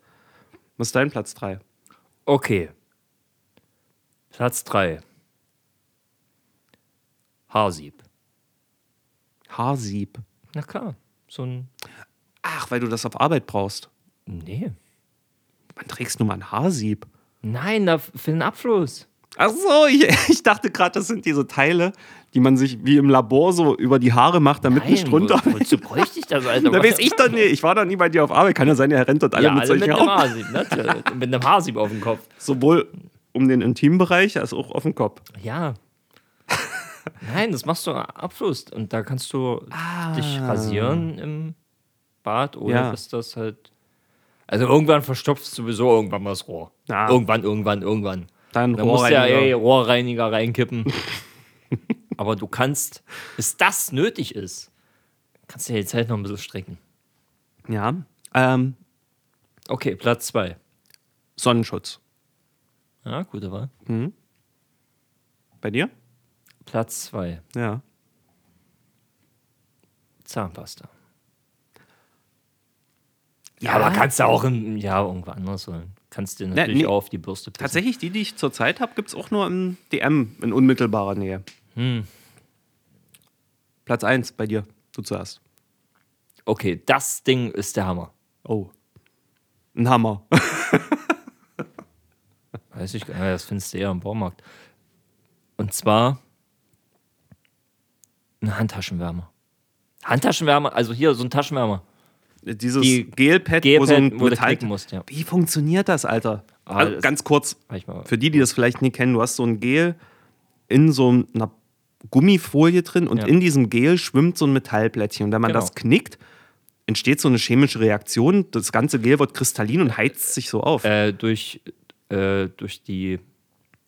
Was ist dein Platz 3? Okay. Platz 3. Haarsieb. Haarsieb. Na klar. So ein. Ach, weil du das auf Arbeit brauchst. Nee. Wann trägst du mal ein Haarsieb? Nein, für den Abfluss. Ach so, ich, ich dachte gerade, das sind diese Teile, die man sich wie im Labor so über die Haare macht, damit Nein, nicht runter. wo- wozu bräuchte ich das, Alter? Da weiß ich doch nicht. Ich war doch nie bei dir auf Arbeit. Kann ja sein, ihr rennt dort alle Ja, mit alle mit solchen einem Haaren. Haarsieb, natürlich. mit einem Haarsieb auf dem Kopf. Sowohl um den Intimbereich als auch auf dem Kopf. Ja. Nein, das machst du Abfluss. Und da kannst du dich rasieren im Bad oder Ja. ist das halt. Also irgendwann verstopfst du sowieso irgendwann mal das Rohr. Ja. Irgendwann, irgendwann, irgendwann. Dann Da musst du ja Rohrreiniger. ey, Rohrreiniger reinkippen. Aber du kannst, bis das nötig ist, kannst du ja die Zeit noch ein bisschen strecken. Ja. Ähm, Okay, Platz 2. Sonnenschutz. Ja, gute Wahl. Bei dir? Platz 2. Ja. Zahnpasta. Ja, aber kannst du auch im, ja, irgendwo anders holen. Kannst du natürlich nee. auch auf die Bürste pissen. Tatsächlich, die, die ich zurzeit habe, gibt es auch nur im DM in unmittelbarer Nähe. Hm. Platz 1 bei dir. Du zuerst. Okay, das Ding ist der Hammer. Oh. Ein Hammer. Weiß ich gar nicht, das findest du eher im Baumarkt. Und zwar ein Handtaschenwärmer. Handtaschenwärmer, also hier so ein Taschenwärmer. Dieses Die Gelpad, wo Gelpad, so ein wo du Metall... klicken musst, ja. Wie funktioniert das, Alter? Ah, also, das- ganz kurz, für die, die das vielleicht nie kennen, du hast so ein Gel in so einer Gummifolie drin und Ja. in diesem Gel schwimmt so ein Metallplättchen. Und wenn man Genau. das knickt, entsteht so eine chemische Reaktion. Das ganze Gel wird kristallin und heizt sich so auf. Äh, durch, äh, durch, die,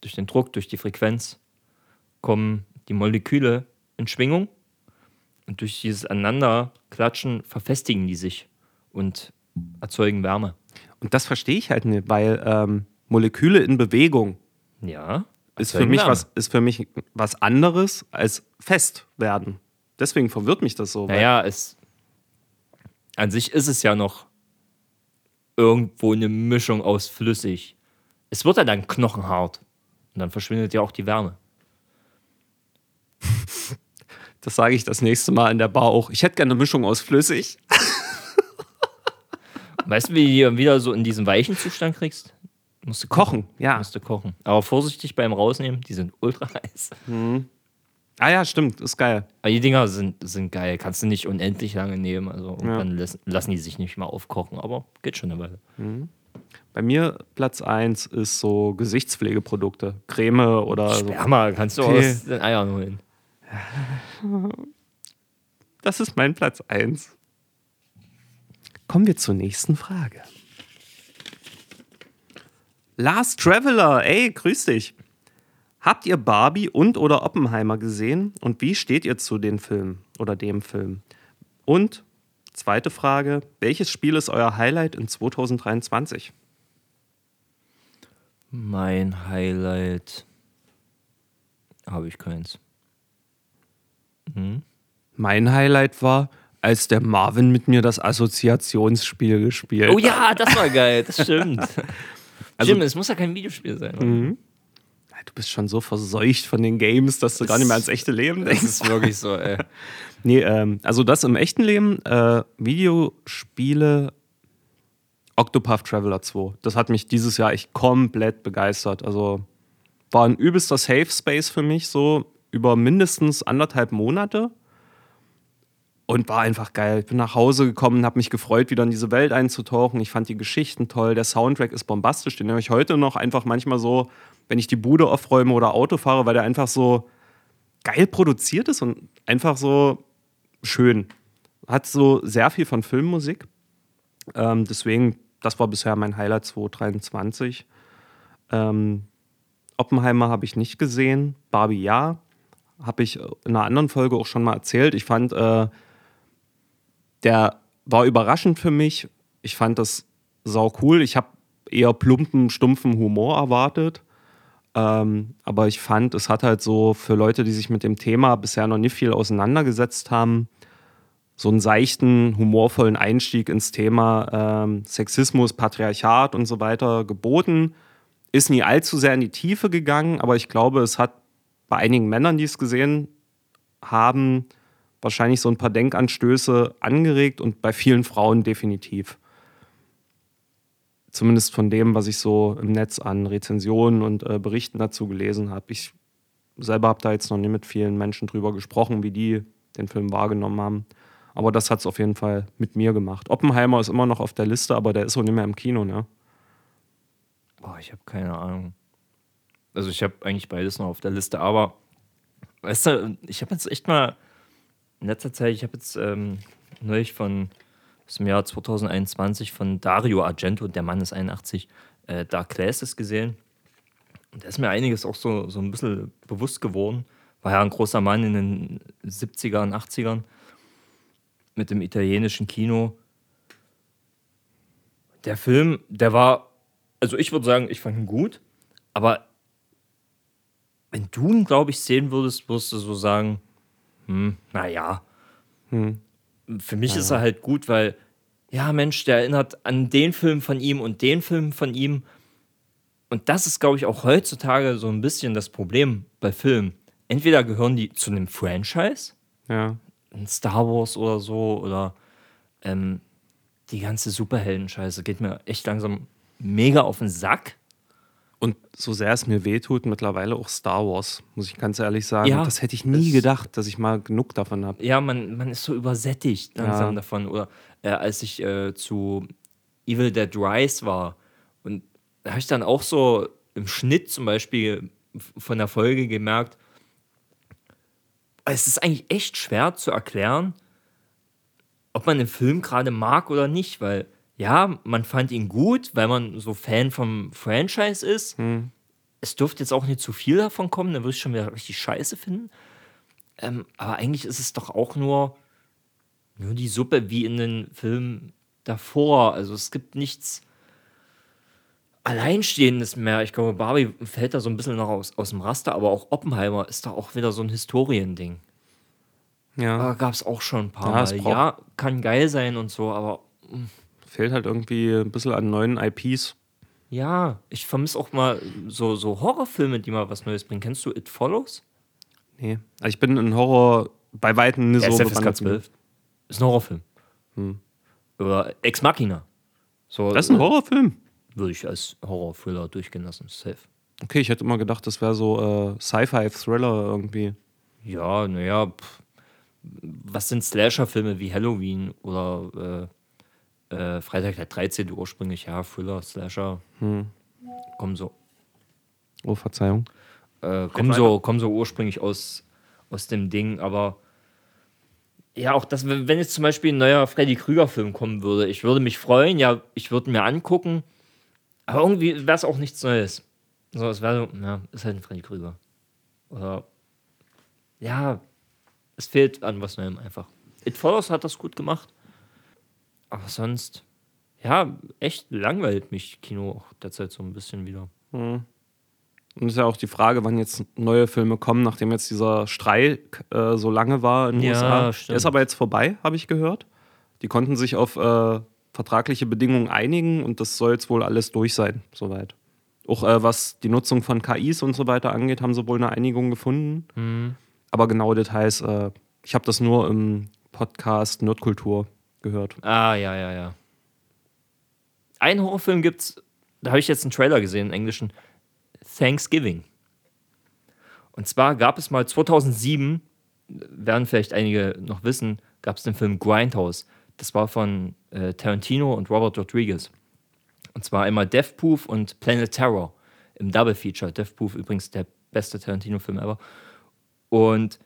durch den Druck, durch die Frequenz kommen die Moleküle in Schwingung und durch dieses Aneinanderklatschen verfestigen die sich und erzeugen Wärme. Und das verstehe ich halt nicht, weil ähm, Moleküle in Bewegung Ja. Ist für, mich was, ist für mich was anderes als fest werden. Deswegen verwirrt mich das so. Naja, es, an sich ist es ja noch irgendwo eine Mischung aus flüssig. Es wird ja dann knochenhart. Und dann verschwindet ja auch die Wärme. Das sage ich das nächste Mal in der Bar auch. Ich hätte gerne eine Mischung aus flüssig. Weißt du, wie du die wieder so in diesen weichen Zustand kriegst? Musst du Kochen, ja. Musst du kochen. Aber vorsichtig beim Rausnehmen, die sind ultra heiß. Ah ja, stimmt, ist geil. Aber die Dinger sind, sind geil. Kannst du nicht unendlich lange nehmen. Also irgendwann lassen, lassen die sich nicht mal aufkochen. Aber geht schon eine Weile. Bei mir Platz 1 ist so Gesichtspflegeprodukte. Creme oder so. Sperma kannst du Okay. aus den Eiern holen. Das ist mein Platz 1. Kommen wir zur nächsten Frage. Last Traveler, ey, grüß dich. Habt ihr Barbie und oder Oppenheimer gesehen und wie steht ihr zu den Filmen oder dem Film? Und zweite Frage, welches Spiel ist euer Highlight in 2023? Mein Highlight. Habe ich keins. Mein Highlight war als der Marvin mit mir das Assoziationsspiel gespielt Oh ja, das war geil, das stimmt. Also- Jim, es muss ja kein Videospiel sein. oder? Du bist schon so verseucht von den Games, dass du gar nicht mehr ans echte Leben Das denkst. ist wirklich so, ey. Nee, ähm, also das im echten Leben, äh, Videospiele Octopath Traveler 2. Das hat mich dieses Jahr echt komplett begeistert. Also war ein übelster Safe Space für mich, so über mindestens anderthalb Monate. Und war einfach geil. Ich bin nach Hause gekommen, habe mich gefreut, wieder in diese Welt einzutauchen. Ich fand die Geschichten toll. Der Soundtrack ist bombastisch. Den höre ich heute noch einfach manchmal so, wenn ich die Bude aufräume oder Auto fahre, weil der einfach so geil produziert ist und einfach so schön. Hat so sehr viel von Filmmusik. Ähm, deswegen, das war bisher mein Highlight 2023. Ähm, Oppenheimer habe ich nicht gesehen. Barbie ja. Habe ich in einer anderen Folge auch schon mal erzählt. Ich fand, äh, der war überraschend für mich. Ich fand das sau cool. Ich habe eher plumpen, stumpfen Humor erwartet. Ähm, aber ich fand, es hat halt so für Leute, die sich mit dem Thema bisher noch nicht viel auseinandergesetzt haben, so einen seichten, humorvollen Einstieg ins Thema ähm, Sexismus, Patriarchat und so weiter geboten. Ist nie allzu sehr in die Tiefe gegangen, aber ich glaube, es hat bei einigen Männern, die es gesehen haben, wahrscheinlich so ein paar Denkanstöße angeregt und bei vielen Frauen definitiv. Zumindest von dem, was ich so im Netz an Rezensionen und äh, Berichten dazu gelesen habe. Ich selber habe da jetzt noch nie mit vielen Menschen drüber gesprochen, wie die den Film wahrgenommen haben. Aber das hat es auf jeden Fall mit mir gemacht. Oppenheimer ist immer noch auf der Liste, aber der ist auch nicht mehr im Kino, ne? Boah, ich habe keine Ahnung. Also ich habe eigentlich beides noch auf der Liste, aber weißt du, ich habe jetzt echt mal in letzter Zeit, ich habe jetzt ähm, neulich von aus dem Jahr 2021 von Dario Argento, der Mann ist 81, äh, Dark Classes gesehen. Und da ist mir einiges auch so, so ein bisschen bewusst geworden. War ja ein großer Mann in den 70er und 80ern mit dem italienischen Kino. Der Film, der war, also ich würde sagen, ich fand ihn gut, aber wenn du ihn, glaube ich, sehen würdest, würdest du so sagen, hm, naja. Für mich ist er halt gut, weil, ja, Mensch, der erinnert an den Film von ihm und den Film von ihm. Und das ist, glaube ich, auch heutzutage so ein bisschen das Problem bei Filmen. Entweder gehören die zu einem Franchise, Ja. ein Star Wars oder so, oder ähm, die ganze Superhelden-Scheiße geht mir echt langsam mega auf den Sack. Und so sehr es mir wehtut, mittlerweile auch Star Wars, muss ich ganz ehrlich sagen. Ja, das hätte ich nie gedacht, dass ich mal genug davon habe. Ja, man, man ist so übersättigt langsam Ja. davon. Oder äh, als ich äh, zu Evil Dead Rise war und da habe ich dann auch so im Schnitt zum Beispiel von der Folge gemerkt, es ist eigentlich echt schwer zu erklären, ob man den Film gerade mag oder nicht, weil ja, man fand ihn gut, weil man so Fan vom Franchise ist. Es dürfte jetzt auch nicht zu viel davon kommen, dann würde ich schon wieder richtig scheiße finden. Ähm, aber eigentlich ist es doch auch nur, nur die Suppe wie in den Filmen davor. Also es gibt nichts Alleinstehendes mehr. Ich glaube, Barbie fällt da so ein bisschen noch aus, aus dem Raster, aber auch Oppenheimer ist da auch wieder so ein Historiending. Ja. Da gab es auch schon ein paar Ja, Mal. Ja, kann geil sein und so, aber Fehlt halt irgendwie ein bisschen an neuen IPs. ja, ich vermisse auch mal so, so Horrorfilme, die mal was Neues bringen. Kennst du It Follows? Nee. Also ich bin in Horror bei Weitem nicht so SFSK bewandert. 12. Ist ein Horrorfilm. Oder Ex Machina. So, Das ist ein Horrorfilm. Würde ich als Horror-Thriller durchgehen lassen. Safe. Okay, ich hätte immer gedacht, das wäre so äh, Sci-Fi-Thriller irgendwie. Ja, naja, was sind Slasher-Filme wie Halloween oder äh, äh, Freitag der 13. ursprünglich? Ja, Thriller, Slasher. Kommen so, Oh, Verzeihung. äh, kommen so, kommen so ursprünglich aus, aus dem Ding, aber ja, auch das, wenn jetzt zum Beispiel ein neuer Freddy Krüger-Film kommen würde, ich würde mich freuen, ja, ich würde ihn mir angucken, aber irgendwie wäre es auch nichts Neues. So, es wäre so, ja, ist halt ein Freddy Krüger. Oder, ja, es fehlt an was Neuem einfach. It Follows hat das gut gemacht, aber sonst, ja, echt langweilt mich Kino auch derzeit so ein bisschen wieder. Und ist ja auch die Frage, wann jetzt neue Filme kommen, nachdem jetzt dieser Streik äh, so lange war in den Ja, USA. stimmt. Der ist aber jetzt vorbei, habe ich gehört. Die konnten sich auf äh, vertragliche Bedingungen einigen und das soll jetzt wohl alles durch sein, soweit. Auch äh, was die Nutzung von KIs und so weiter angeht, haben sie wohl eine Einigung gefunden. Mhm. Aber genaue Details, äh, ich habe das nur im Podcast Nerdkultur gehört. Ah, ja, ja, ja. Einen Horrorfilm gibt's, da habe ich jetzt einen Trailer gesehen, im Englischen. Thanksgiving. Und zwar gab es mal 2007, werden vielleicht einige noch wissen, gab es den Film Grindhouse. Das war von äh, Tarantino und Robert Rodriguez. Und zwar einmal Death Proof und Planet Terror im Double Feature. Death Proof übrigens der beste Tarantino-Film ever. Und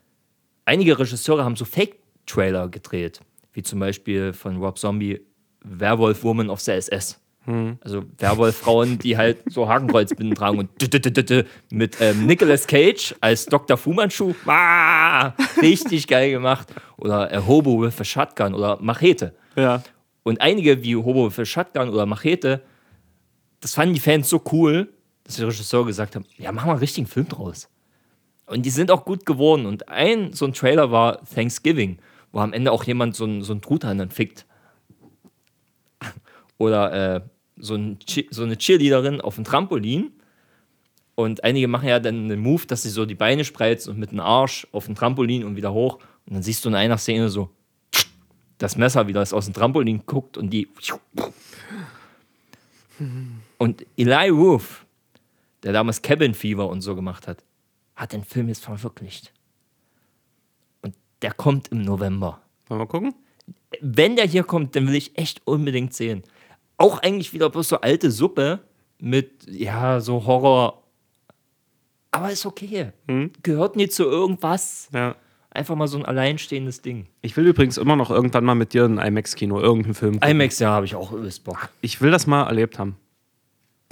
einige Regisseure haben so Fake-Trailer gedreht, wie zum Beispiel von Rob Zombie Werwolf Woman of the SS. Also Werwolf-Frauen, die halt so Hakenkreuzbinden tragen und dü- dü- dü- mit ähm, Nicolas Cage als Dr. Fu Manchu. Ah, richtig geil gemacht. Oder äh, Hobo with a Shotgun oder Machete. Ja. Und einige wie Hobo with a Shotgun oder Machete, das fanden die Fans so cool, dass der Regisseur gesagt hat, ja, mach mal einen richtigen Film draus. Und die sind auch gut geworden. Und ein so ein Trailer war Thanksgiving, wo am Ende auch jemand so einen, so Truthahn dann fickt. Oder äh, so, ein, so eine Cheerleaderin auf dem Trampolin. Und einige machen ja dann einen Move, dass sie so die Beine spreizen und mit dem Arsch auf dem Trampolin und wieder hoch. Und dann siehst du in einer Szene so das Messer wieder, das aus dem Trampolin guckt und die. Und Eli Roof, der damals Cabin Fever und so gemacht hat, hat den Film jetzt verwirklicht. Der kommt im November. Wollen wir gucken? Wenn der hier kommt, dann will ich echt unbedingt sehen. Auch eigentlich wieder bloß so alte Suppe mit, ja, so Horror. Aber ist okay. Gehört nie zu irgendwas. Ja. Einfach mal so ein alleinstehendes Ding. Ich will übrigens immer noch irgendwann mal mit dir in ein IMAX-Kino, irgendeinen Film. gucken. IMAX, ja, habe ich auch übelst Bock. Ich will das mal erlebt haben.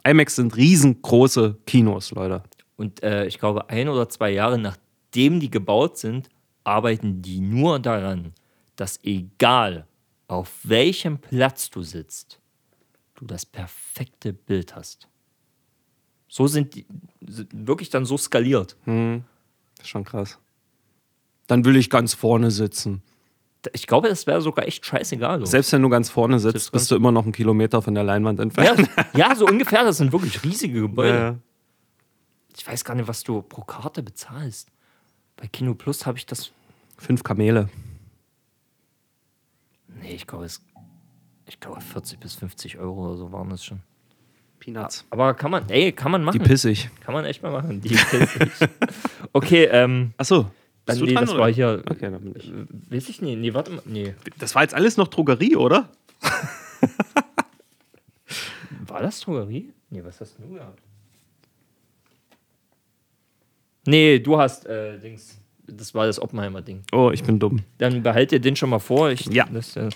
IMAX sind riesengroße Kinos, Leute. Und äh, ich glaube, ein oder zwei Jahre nachdem die gebaut sind, arbeiten die nur daran, dass egal auf welchem Platz du sitzt, du das perfekte Bild hast. So sind die sind wirklich dann so skaliert. Das ist schon krass. Dann will ich ganz vorne sitzen. Ich glaube, das wäre sogar echt scheißegal. So. Selbst wenn du ganz vorne sitzt, ist bist du immer noch einen Kilometer von der Leinwand entfernt. ja, ja, so ungefähr. Das sind wirklich riesige Gebäude. Ja. Ich weiß gar nicht, was du pro Karte bezahlst. Bei Kino Plus habe ich das. Fünf Kamele. Nee, ich glaube, es. Ich glaube, 40 bis 50 Euro oder so waren das schon. Peanuts. Aber kann man, ey, kann man Die machen. pissig. Kann man echt mal machen. Die pissig. okay, ähm. Achso. Dann, nee, das war hier. Okay, dann bin ich. Weiß ich nicht. Nee, warte mal. Nee. Das war jetzt alles noch Drogerie, oder? War das Drogerie? Nee, was hast du gehabt? Nee, du hast, äh, Dings. Das war das Oppenheimer-Ding. Oh, ich bin dumm. Dann behalt dir den schon mal vor. Ich, Ja. Das, äh,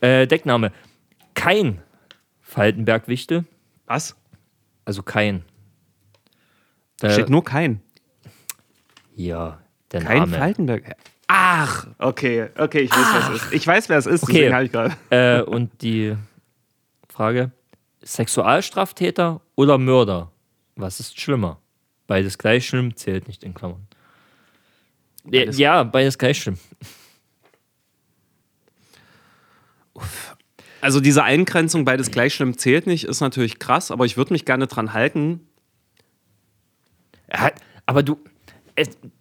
äh, Deckname. Kein Faltenberg-Wichte. Was? Also kein. Da steht nur kein. Ja, der Kein Name. Faltenberg. Ach, okay, okay, ich weiß, wer es ist. Ich weiß, wer es ist, Okay. deswegen habe ich gerade. Äh, und die Frage: Sexualstraftäter oder Mörder? Was ist schlimmer? Beides gleich schlimm, zählt nicht in Klammern. Ja, Beides- ja, beides gleich schlimm. Also diese Eingrenzung, beides gleich schlimm zählt nicht, ist natürlich krass, aber ich würde mich gerne dran halten. Ja, aber du,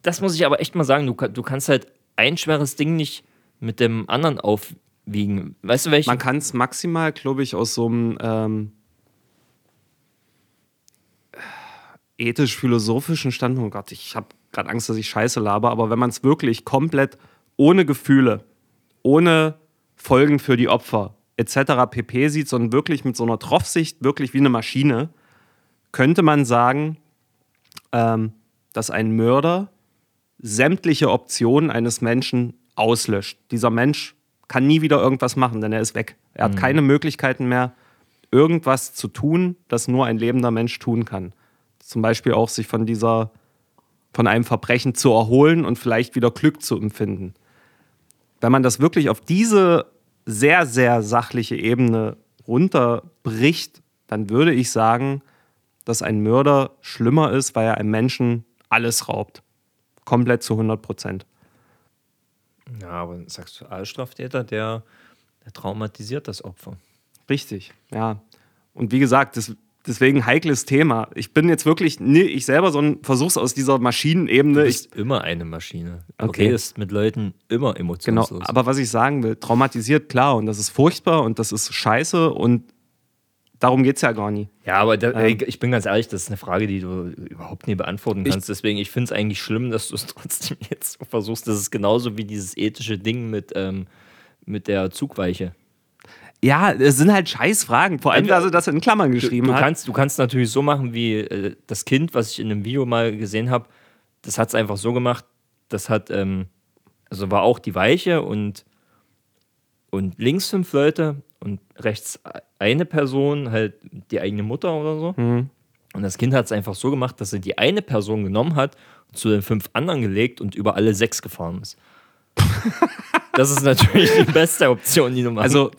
das muss ich aber echt mal sagen, du, du kannst halt ein schweres Ding nicht mit dem anderen aufwiegen. Weißt du, welchen? Man kann es maximal, glaube ich, aus so einem ähm, ethisch-philosophischen Standpunkt, oh Gott, ich habe gerade Angst, dass ich Scheiße laber, aber wenn man es wirklich komplett ohne Gefühle, ohne Folgen für die Opfer etc. pp sieht, sondern wirklich mit so einer Troffsicht, wirklich wie eine Maschine, könnte man sagen, ähm, dass ein Mörder sämtliche Optionen eines Menschen auslöscht. Dieser Mensch kann nie wieder irgendwas machen, denn er ist weg. Er hat keine Möglichkeiten mehr, irgendwas zu tun, das nur ein lebender Mensch tun kann. Zum Beispiel auch sich von dieser, von einem Verbrechen zu erholen und vielleicht wieder Glück zu empfinden. Wenn man das wirklich auf diese sehr, sehr sachliche Ebene runterbricht, dann würde ich sagen, dass ein Mörder schlimmer ist, weil er einem Menschen alles raubt. Komplett zu 100 Prozent. Ja, aber ein Sexualstraftäter, der, der traumatisiert das Opfer. Richtig, ja. Und wie gesagt, das, deswegen heikles Thema. Ich bin jetzt wirklich, nee, ich selber, sondern versuch's aus dieser Maschinenebene. Du Ich, bist immer eine Maschine. Du Okay. redest mit Leuten immer genau, emotionslos. aber was ich sagen will, traumatisiert, klar, und das ist furchtbar und das ist scheiße und darum geht's ja gar nie. Ja, aber da, Ähm. ich bin ganz ehrlich, das ist eine Frage, die du überhaupt nie beantworten Ich- kannst. Deswegen, ich finde es eigentlich schlimm, dass du es trotzdem jetzt versuchst. Das ist genauso wie dieses ethische Ding mit, ähm, mit der Zugweiche. Ja, es sind halt scheiß Fragen. Vor allem, dass er das in Klammern Du, geschrieben du, hat. kannst, du kannst natürlich so machen, wie äh, das Kind, was ich in einem Video mal gesehen habe, das hat es einfach so gemacht, das hat, ähm, also war auch die Weiche und, und links fünf Leute und rechts eine Person, halt die eigene Mutter oder so. Mhm. Und das Kind hat es einfach so gemacht, dass er die eine Person genommen hat, zu den fünf anderen gelegt und über alle sechs gefahren ist. das ist natürlich die beste Option, die du machen Also,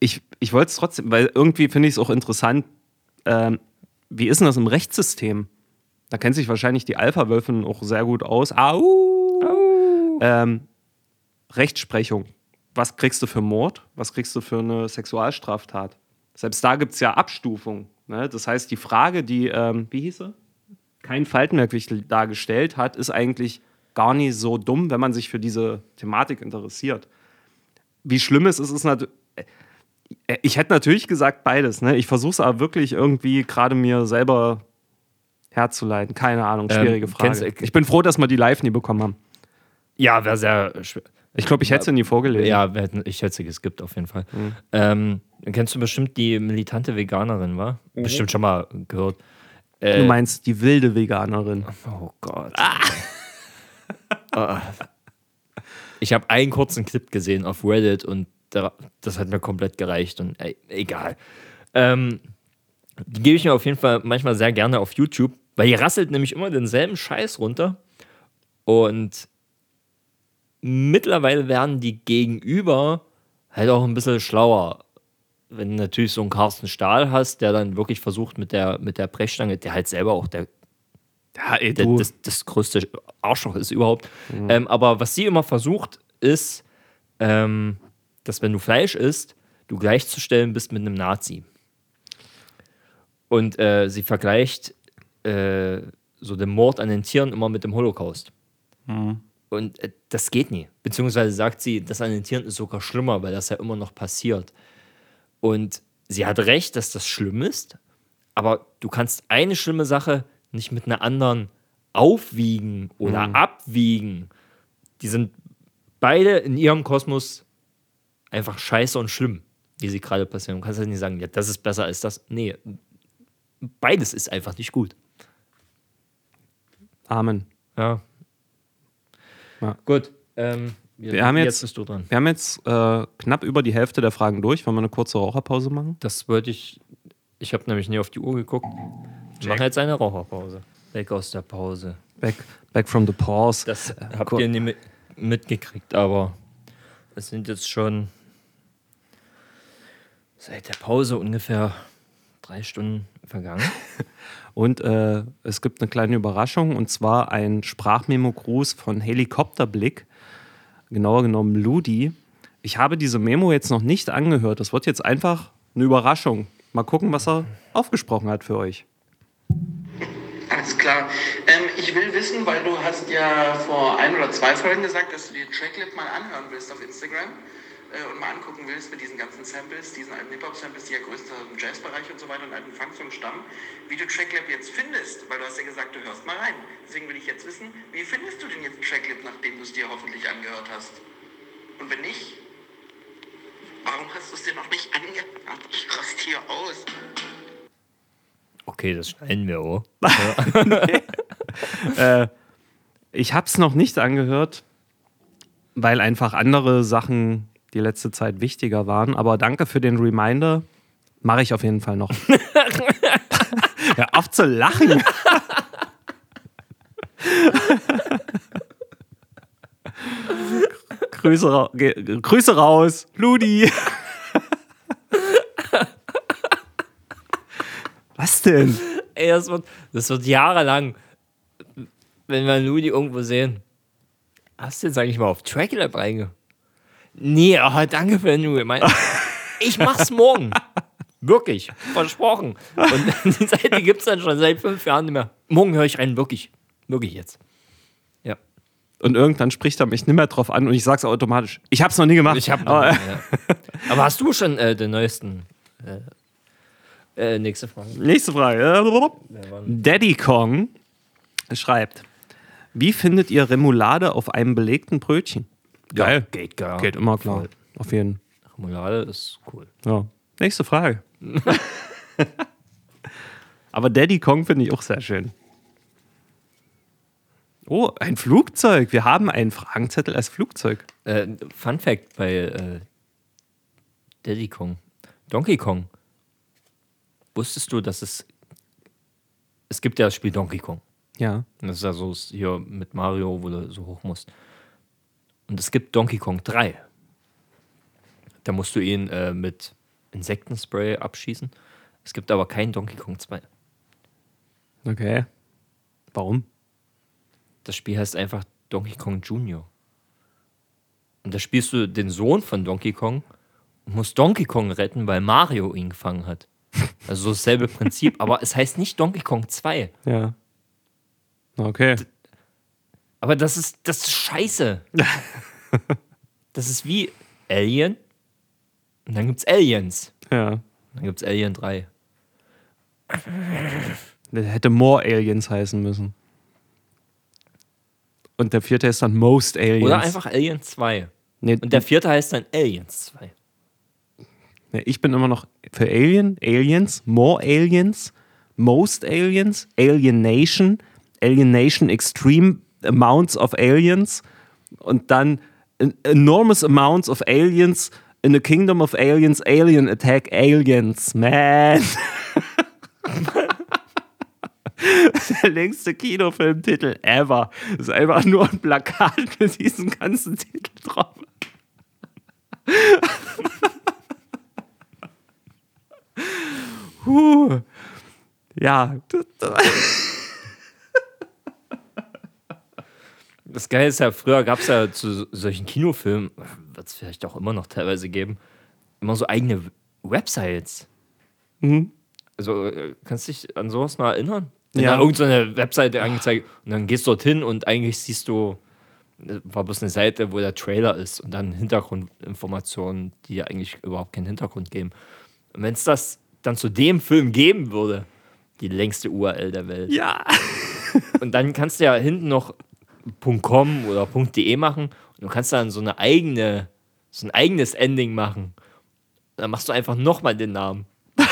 ich, ich wollte es trotzdem, weil irgendwie finde ich es auch interessant, ähm, wie ist denn das im Rechtssystem? Da kennt sich wahrscheinlich die Alpha-Wölfin auch sehr gut aus. Au! Ähm, Rechtsprechung. Was kriegst du für Mord? Was kriegst du für eine Sexualstraftat? Selbst da gibt es ja Abstufungen. Ne? Das heißt, die Frage, die, ähm, wie hieß sie? Kein Faltenmerkwichtel dargestellt hat, ist eigentlich gar nicht so dumm, wenn man sich für diese Thematik interessiert. Wie schlimm es ist, ist natürlich. Ich hätte natürlich gesagt beides. Ne? Ich versuche es aber wirklich irgendwie gerade mir selber herzuleiten. Keine Ahnung, Ähm, schwierige Frage. kennst du- ich bin froh, dass wir die live nie bekommen haben. Ja, wäre sehr schwer. Ich glaube, ich hätte sie nie vorgelesen. Ja, ich hätte sie geskippt auf jeden Fall. Mhm. Ähm, kennst du bestimmt die militante Veganerin, war? Bestimmt schon mal gehört. Du Äh, meinst die wilde Veganerin. oh Gott. Ah. Ich habe einen kurzen Clip gesehen auf Reddit und da, das hat mir komplett gereicht und ey, egal. Ähm, die gebe ich mir auf jeden Fall manchmal sehr gerne auf YouTube, weil ihr rasselt nämlich immer denselben Scheiß runter und mittlerweile werden die Gegenüber halt auch ein bisschen schlauer. Wenn du natürlich so einen Carsten Stahl hast, der dann wirklich versucht mit der, mit der Brechstange, der halt selber auch der, Ja, ey, du. das, das größte Arschloch ist überhaupt. Ähm, aber was sie immer versucht, ist, ähm, dass wenn du Fleisch isst, du gleichzustellen bist mit einem Nazi. Und äh, sie vergleicht äh, so den Mord an den Tieren immer mit dem Holocaust. Und äh, das geht nie. Beziehungsweise sagt sie, das an den Tieren ist sogar schlimmer, weil das ja immer noch passiert. Und sie hat recht, dass das schlimm ist, aber du kannst eine schlimme Sache nicht mit einer anderen aufwiegen oder abwiegen. Die sind beide in ihrem Kosmos einfach scheiße und schlimm, wie sie gerade passieren. Du kannst halt nicht sagen, ja, das ist besser als das. Nee, beides ist einfach nicht gut. Amen. Ja. Ja. Gut. Ähm, Wir haben jetzt- bist du dran. Wir haben jetzt äh, knapp über die Hälfte der Fragen durch. Wollen wir eine kurze Raucherpause machen? Das wollte ich. Ich habe nämlich nie auf die Uhr geguckt. Wir machen jetzt eine Raucherpause. Weg aus der Pause. Back, back from the pause. Das habt cool. ihr nie mi- mitgekriegt, aber es sind jetzt schon seit der Pause ungefähr drei Stunden vergangen. Und äh, es gibt eine kleine Überraschung und zwar ein Sprachmemo-Gruß von Helikopterblick, genauer genommen Ludi. Ich habe diese Memo jetzt noch nicht angehört. Das wird jetzt einfach eine Überraschung. Mal gucken, was er aufgesprochen hat für euch. Alles klar. Ähm, ich will wissen, weil du hast ja vor ein oder zwei Folgen gesagt, dass du dir Tracklip mal anhören willst auf Instagram äh, und mal angucken willst mit diesen ganzen Samples, diesen alten Hip-Hop-Samples, die ja größtenteils im Jazzbereich und so weiter und alten Funksongs stammen, wie du Tracklip jetzt findest, weil du hast ja gesagt, du hörst mal rein. Deswegen will ich jetzt wissen, wie findest du denn jetzt Tracklip, nachdem du es dir hoffentlich angehört hast? Und wenn nicht, warum hast du es dir noch nicht angehört? Ich raste hier aus. Okay, das schneiden wir auch. Ich habe es noch nicht angehört, weil einfach andere Sachen die letzte Zeit wichtiger waren. Aber danke für den Reminder. Mache ich auf jeden Fall noch. Hör auf zu lachen. Grüße, ra Grüße raus, Ludi. Was denn? Ey, das wird, das wird jahrelang, wenn wir Ludi irgendwo sehen. Hast du jetzt eigentlich mal auf Tracklab reinge? Nee, oh, danke für den Nude. Mein, ich mach's morgen. Wirklich. Versprochen. Und die Seite gibt's dann schon seit fünf Jahren nicht mehr. Morgen höre ich rein, wirklich. Wirklich jetzt. Ja. Und irgendwann spricht er mich nicht mehr drauf an und ich sag's automatisch. Ich hab's noch nie gemacht. Ich hab Aber, ja. Aber hast du schon äh, den neuesten? Äh, äh, nächste Frage. Nächste Frage. Daddy Kong schreibt: Wie findet ihr Remoulade auf einem belegten Brötchen? Geil. Geht gar. Geht immer klar. Auf jeden Remoulade ist cool. Ja. Nächste Frage. Aber Daddy Kong finde ich auch sehr schön. Oh, ein Flugzeug. Wir haben einen Fragenzettel als Flugzeug. Äh, Fun Fact bei äh, Daddy Kong. Donkey Kong. Wusstest du, dass es. Es gibt ja das Spiel Donkey Kong. Ja. Das ist ja so hier mit Mario, wo du so hoch musst. Und es gibt Donkey Kong 3. Da musst du ihn äh, mit Insektenspray abschießen. Es gibt aber keinen Donkey Kong 2. Okay. Warum? Das Spiel heißt einfach Donkey Kong Junior. Und da spielst du den Sohn von Donkey Kong und musst Donkey Kong retten, weil Mario ihn gefangen hat. Also so dasselbe Prinzip, aber es heißt nicht Donkey Kong 2. Ja. Okay. Aber das ist, das ist scheiße. Das ist wie Alien. Und dann gibt's Aliens. Ja. Dann gibt's Alien 3. Der hätte More Aliens heißen müssen. Und der vierte ist dann Most Aliens. Oder einfach Alien 2. Nee, Und der vierte heißt dann Aliens 2. ich bin immer noch für Alien, Aliens, More Aliens, Most Aliens, Alienation, Alienation Extreme Amounts of Aliens und dann en- Enormous Amounts of Aliens in a Kingdom of Aliens, Alien Attack Aliens, man. Der längste Kinofilmtitel ever. Das ist einfach nur ein Plakat mit diesem ganzen Titel drauf. Huh. Ja, Das Geile ist ja, früher gab es ja zu solchen Kinofilmen, wird es vielleicht auch immer noch teilweise geben, immer so eigene Websites. Also, äh, kannst du dich an sowas mal erinnern? Wenn Ja. da irgendeine Webseite angezeigt und dann gehst du dorthin und eigentlich siehst du, äh, war bloß eine Seite, wo der Trailer ist und dann Hintergrundinformationen, die ja eigentlich überhaupt keinen Hintergrund geben. Und wenn es das dann zu dem Film geben würde, die längste URL der Welt, ja. und dann kannst du ja hinten noch .com oder .de machen und du kannst dann so eine eigene, so ein eigenes Ending machen. Dann machst du einfach nochmal den Namen.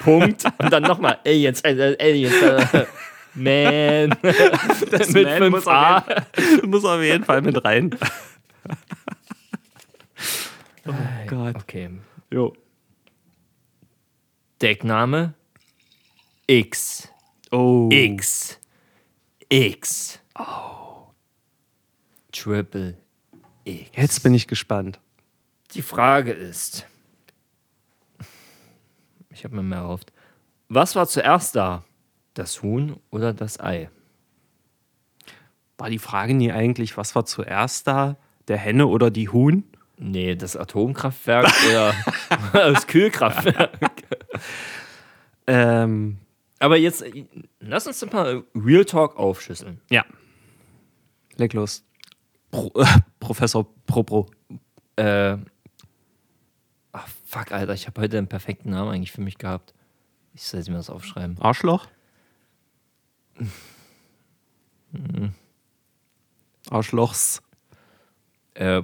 Punkt. Und dann nochmal Aliens, Aliens, äh, Man. Das Mit Man muss 5a. auf, jeden, muss auf jeden Fall mit rein. oh Gott. Okay. Jo. Deckname X. Oh. X. X. Oh. Triple X. Jetzt bin ich gespannt. Die Frage ist, ich habe mir mehr erhofft, was war zuerst da? Das Huhn oder das Ei? War die Frage nie eigentlich, was war zuerst da? Der Henne oder die Huhn? Nee, das Atomkraftwerk oder das Kühlkraftwerk. Ähm, Aber jetzt, lass uns doch mal Real Talk aufschlüsseln. ja. Leg los. Pro, äh, Professor Propro. Äh, ach, fuck, Alter, ich habe heute einen perfekten Namen eigentlich für mich gehabt. Ich soll mir das aufschreiben. Arschloch? Arschlochs. Äh,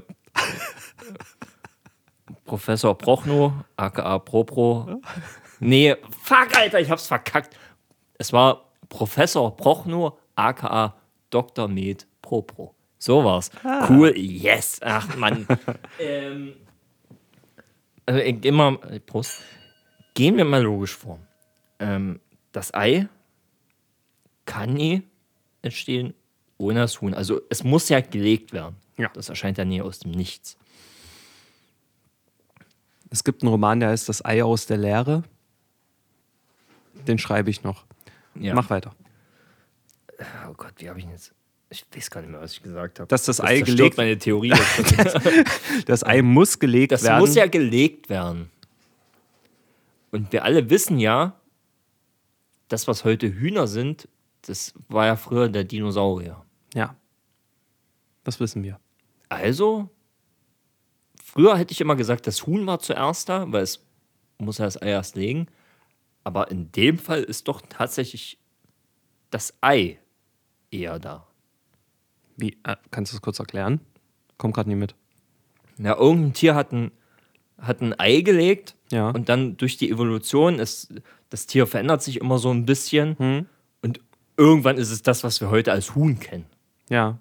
Professor Prochno, aka Propro. Nee, fuck, Alter, ich hab's verkackt. Es war Professor Prochno, aka Dr. Med Propro. So war's. Cool, yes. Ach, Mann. ähm, also, immer, Prost. Gehen wir mal logisch vor. Ähm, das Ei kann nie entstehen ohne das Huhn. Also es muss ja gelegt werden. Ja. Das erscheint ja nie aus dem Nichts. Es gibt einen Roman, der heißt Das Ei aus der Leere. Den schreibe ich noch. Ja. Mach weiter. Oh Gott, wie habe ich denn jetzt? Ich weiß gar nicht mehr, was ich gesagt habe. Dass das Ei zerstört gelegt- meine Theorie. jetzt. Das Ei muss gelegt das werden. muss ja gelegt werden. Und wir alle wissen ja, das, was heute Hühner sind, das war ja früher der Dinosaurier. ja. Das wissen wir. Also, früher hätte ich immer gesagt, das Huhn war zuerst da, weil es muss ja das Ei erst legen. Aber in dem Fall ist doch tatsächlich das Ei eher da. Wie, äh, kannst du es kurz erklären? Komm gerade nie mit. Ja, irgendein Tier hat ein, hat ein Ei gelegt Ja. und dann durch die Evolution ist das Tier verändert sich immer so ein bisschen und irgendwann ist es das, was wir heute als Huhn kennen. Ja.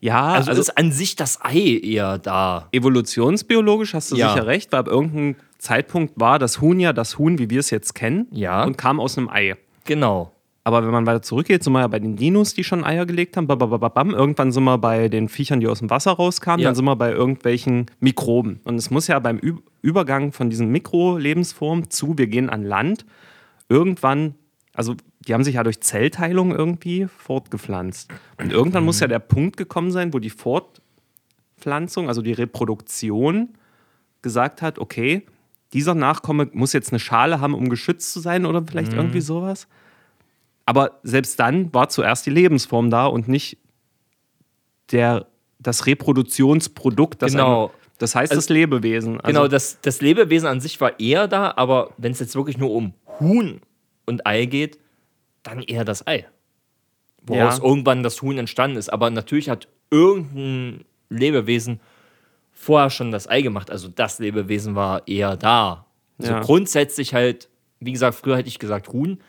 Ja, Also, also, ist an sich das Ei eher da. evolutionsbiologisch hast du Ja. sicher recht, weil ab irgendeinem Zeitpunkt war das Huhn ja das Huhn, wie wir es jetzt kennen, Ja. und kam aus einem Ei. Genau. Aber wenn man weiter zurückgeht, sind wir ja bei den Dinos, die schon Eier gelegt haben. Babababam. Irgendwann sind wir bei den Viechern, die aus dem Wasser rauskamen. Ja. Dann sind wir bei irgendwelchen Mikroben. Und es muss ja beim Übergang von diesen Mikrolebensformen zu, wir gehen an Land, irgendwann, also die haben sich ja durch Zellteilung irgendwie fortgepflanzt. Und irgendwann muss ja der Punkt gekommen sein, wo die Fortpflanzung, also die Reproduktion, gesagt hat, okay, dieser Nachkomme muss jetzt eine Schale haben, um geschützt zu sein oder vielleicht irgendwie sowas. Aber selbst dann war zuerst die Lebensform da und nicht der, das Reproduktionsprodukt. Das, Genau. ein, das heißt Also- das Lebewesen. Also, Genau, das, das Lebewesen an sich war eher da, aber wenn es jetzt wirklich nur um Huhn und Ei geht, dann eher das Ei. Woraus Ja. irgendwann das Huhn entstanden ist. Aber natürlich hat irgendein Lebewesen vorher schon das Ei gemacht. Also das Lebewesen war eher da. Also Ja. grundsätzlich halt, wie gesagt, früher hätte ich gesagt Huhn,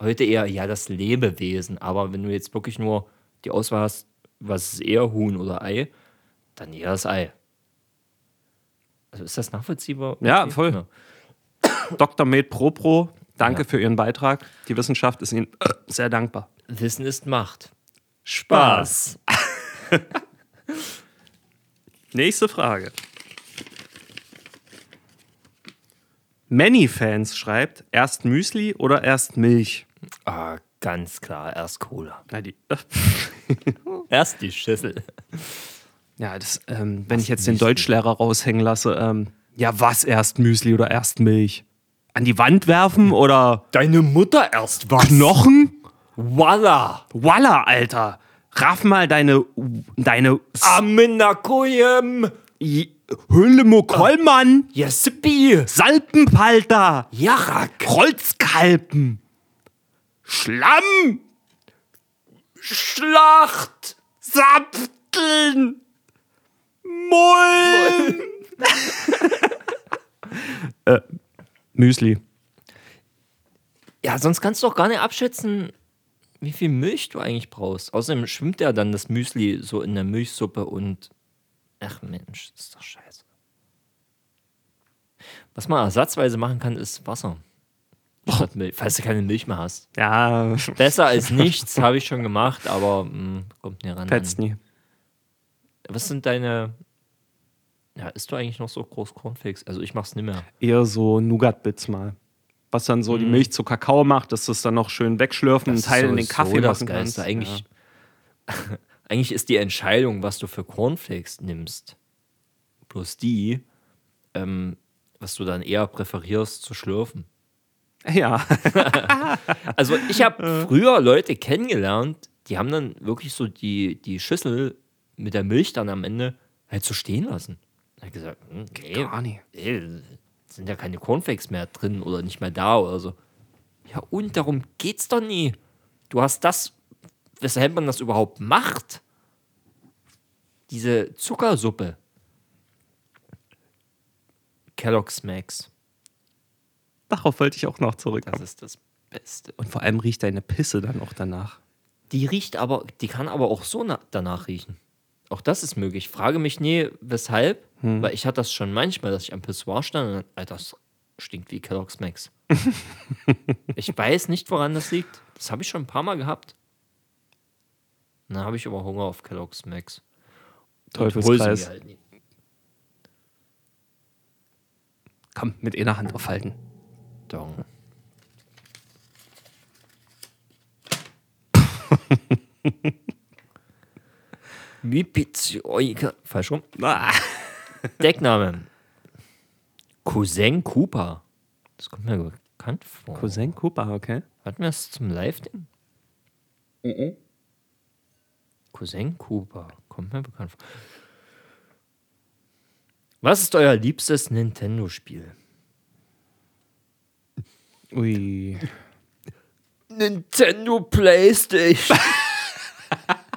heute eher ja das Lebewesen. Aber wenn du jetzt wirklich nur die Auswahl hast, was ist eher Huhn oder Ei, dann eher das Ei. Also ist das nachvollziehbar? Ja, voll. Dr. Med Propro, danke für Ihren Beitrag. Die Wissenschaft ist Ihnen sehr dankbar. Wissen ist Macht. Spaß. Nächste Frage. Many-Fans schreibt, erst Müsli oder erst Milch? Ah, ganz klar, erst Cola. Na, die, Erst die Schüssel. ja, das, ähm, wenn ich jetzt den Deutschlehrer raushängen lasse, ähm, ja, was erst Müsli oder erst Milch? An die Wand werfen oder Deine Mutter erst was? Knochen? Voila! Walla, Alter. Raff mal deine, deine Aminakuyem! Hüllemukollmann, Yesippi! Salpenpalter, Jarak! Holzkalpen, Schlamm, Schlacht! Sapteln, Mullen. äh, Müsli. Ja, sonst kannst du doch gar nicht abschätzen, wie viel Milch du eigentlich brauchst. Außerdem schwimmt ja dann das Müsli so in der Milchsuppe und. Ach Mensch, das ist doch scheiße. Was man ersatzweise machen kann, ist Wasser. Statt Milch, falls du keine Milch mehr hast. Ja, Besser als nichts, habe ich schon gemacht, aber mh, kommt nie ran. fetzt nie. Was sind deine. Ja, isst du eigentlich noch so groß Cornflakes? Also ich mach's nicht mehr. Eher so Nougat-Bits mal. Was dann so die Milch zu Kakao macht, dass du es dann noch schön wegschlürfen, einen Teil in den Kaffee machen kannst. Eigentlich, eigentlich ist die Entscheidung, was du für Cornflakes nimmst, bloß die, ähm, was du dann eher präferierst zu schlürfen. Ja. ja. Also ich habe früher Leute kennengelernt, die haben dann wirklich so die, die Schüssel mit der Milch dann am Ende halt so stehen lassen. Ich gesagt, hm, nee, Gar nicht. ey, sind ja keine Cornflakes mehr drin oder nicht mehr da oder so. Ja, und darum geht's doch nie. Du hast das, weshalb man das überhaupt macht. Diese Zuckersuppe. Kellogg's Max. Darauf wollte ich auch noch zurück. Das ist das Beste. Und vor allem riecht deine Pisse dann auch danach. Die riecht aber, die kann aber auch so na danach riechen. Auch das ist möglich. Ich frage mich nie, weshalb, hm. weil ich hatte das schon manchmal, dass ich am Pissoir stand und dann, Alter, das stinkt wie Kellogg's Max. ich weiß nicht, woran das liegt. Das habe ich schon ein paar Mal gehabt. Dann habe ich aber Hunger auf Kellogg's Max. Teufelskreis. Halt Komm, mit einer Hand drauf halten. Dong. Mipizioika. Falsch rum. Ah. Deckname. Cousin Cooper. Das kommt mir bekannt vor. Cousin Cooper, okay. Hatten wir das zum Live-Ding? Cousin Cooper. Kommt mir bekannt vor. Was ist euer liebstes Nintendo-Spiel? Ui. Nintendo PlayStation.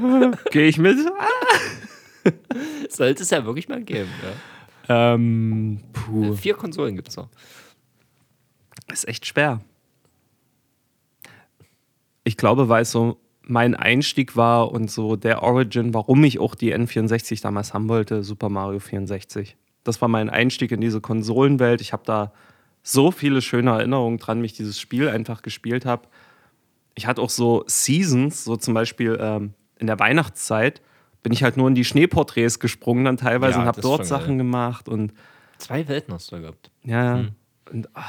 Gehe ich mit? Sollte es ja wirklich mal geben. Ja. Ähm, puh. Vier Konsolen gibt es noch. Ist echt schwer. Ich glaube, weil es so mein Einstieg war und so der Origin, warum ich auch die N64 damals haben wollte, Super Mario 64. Das war mein Einstieg in diese Konsolenwelt. Ich habe da so viele schöne Erinnerungen dran, wie ich dieses Spiel einfach gespielt habe. Ich hatte auch so Seasons, so zum Beispiel ähm, in der Weihnachtszeit bin ich halt nur in die Schneeporträts gesprungen dann teilweise Ja, und habe dort schon geil. Sachen gemacht und Zwei Welten hast du da gehabt. ja. Und, ah,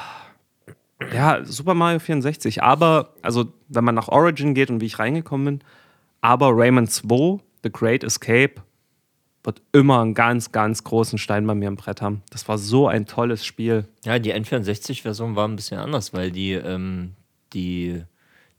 ja, Super Mario 64. Aber, also, wenn man nach Origin geht und wie ich reingekommen bin, aber Rayman 2, The Great Escape, wird immer einen ganz, ganz großen Stein bei mir im Brett haben. Das war so ein tolles Spiel. Ja, die N64-Version war ein bisschen anders, weil die, ähm, die,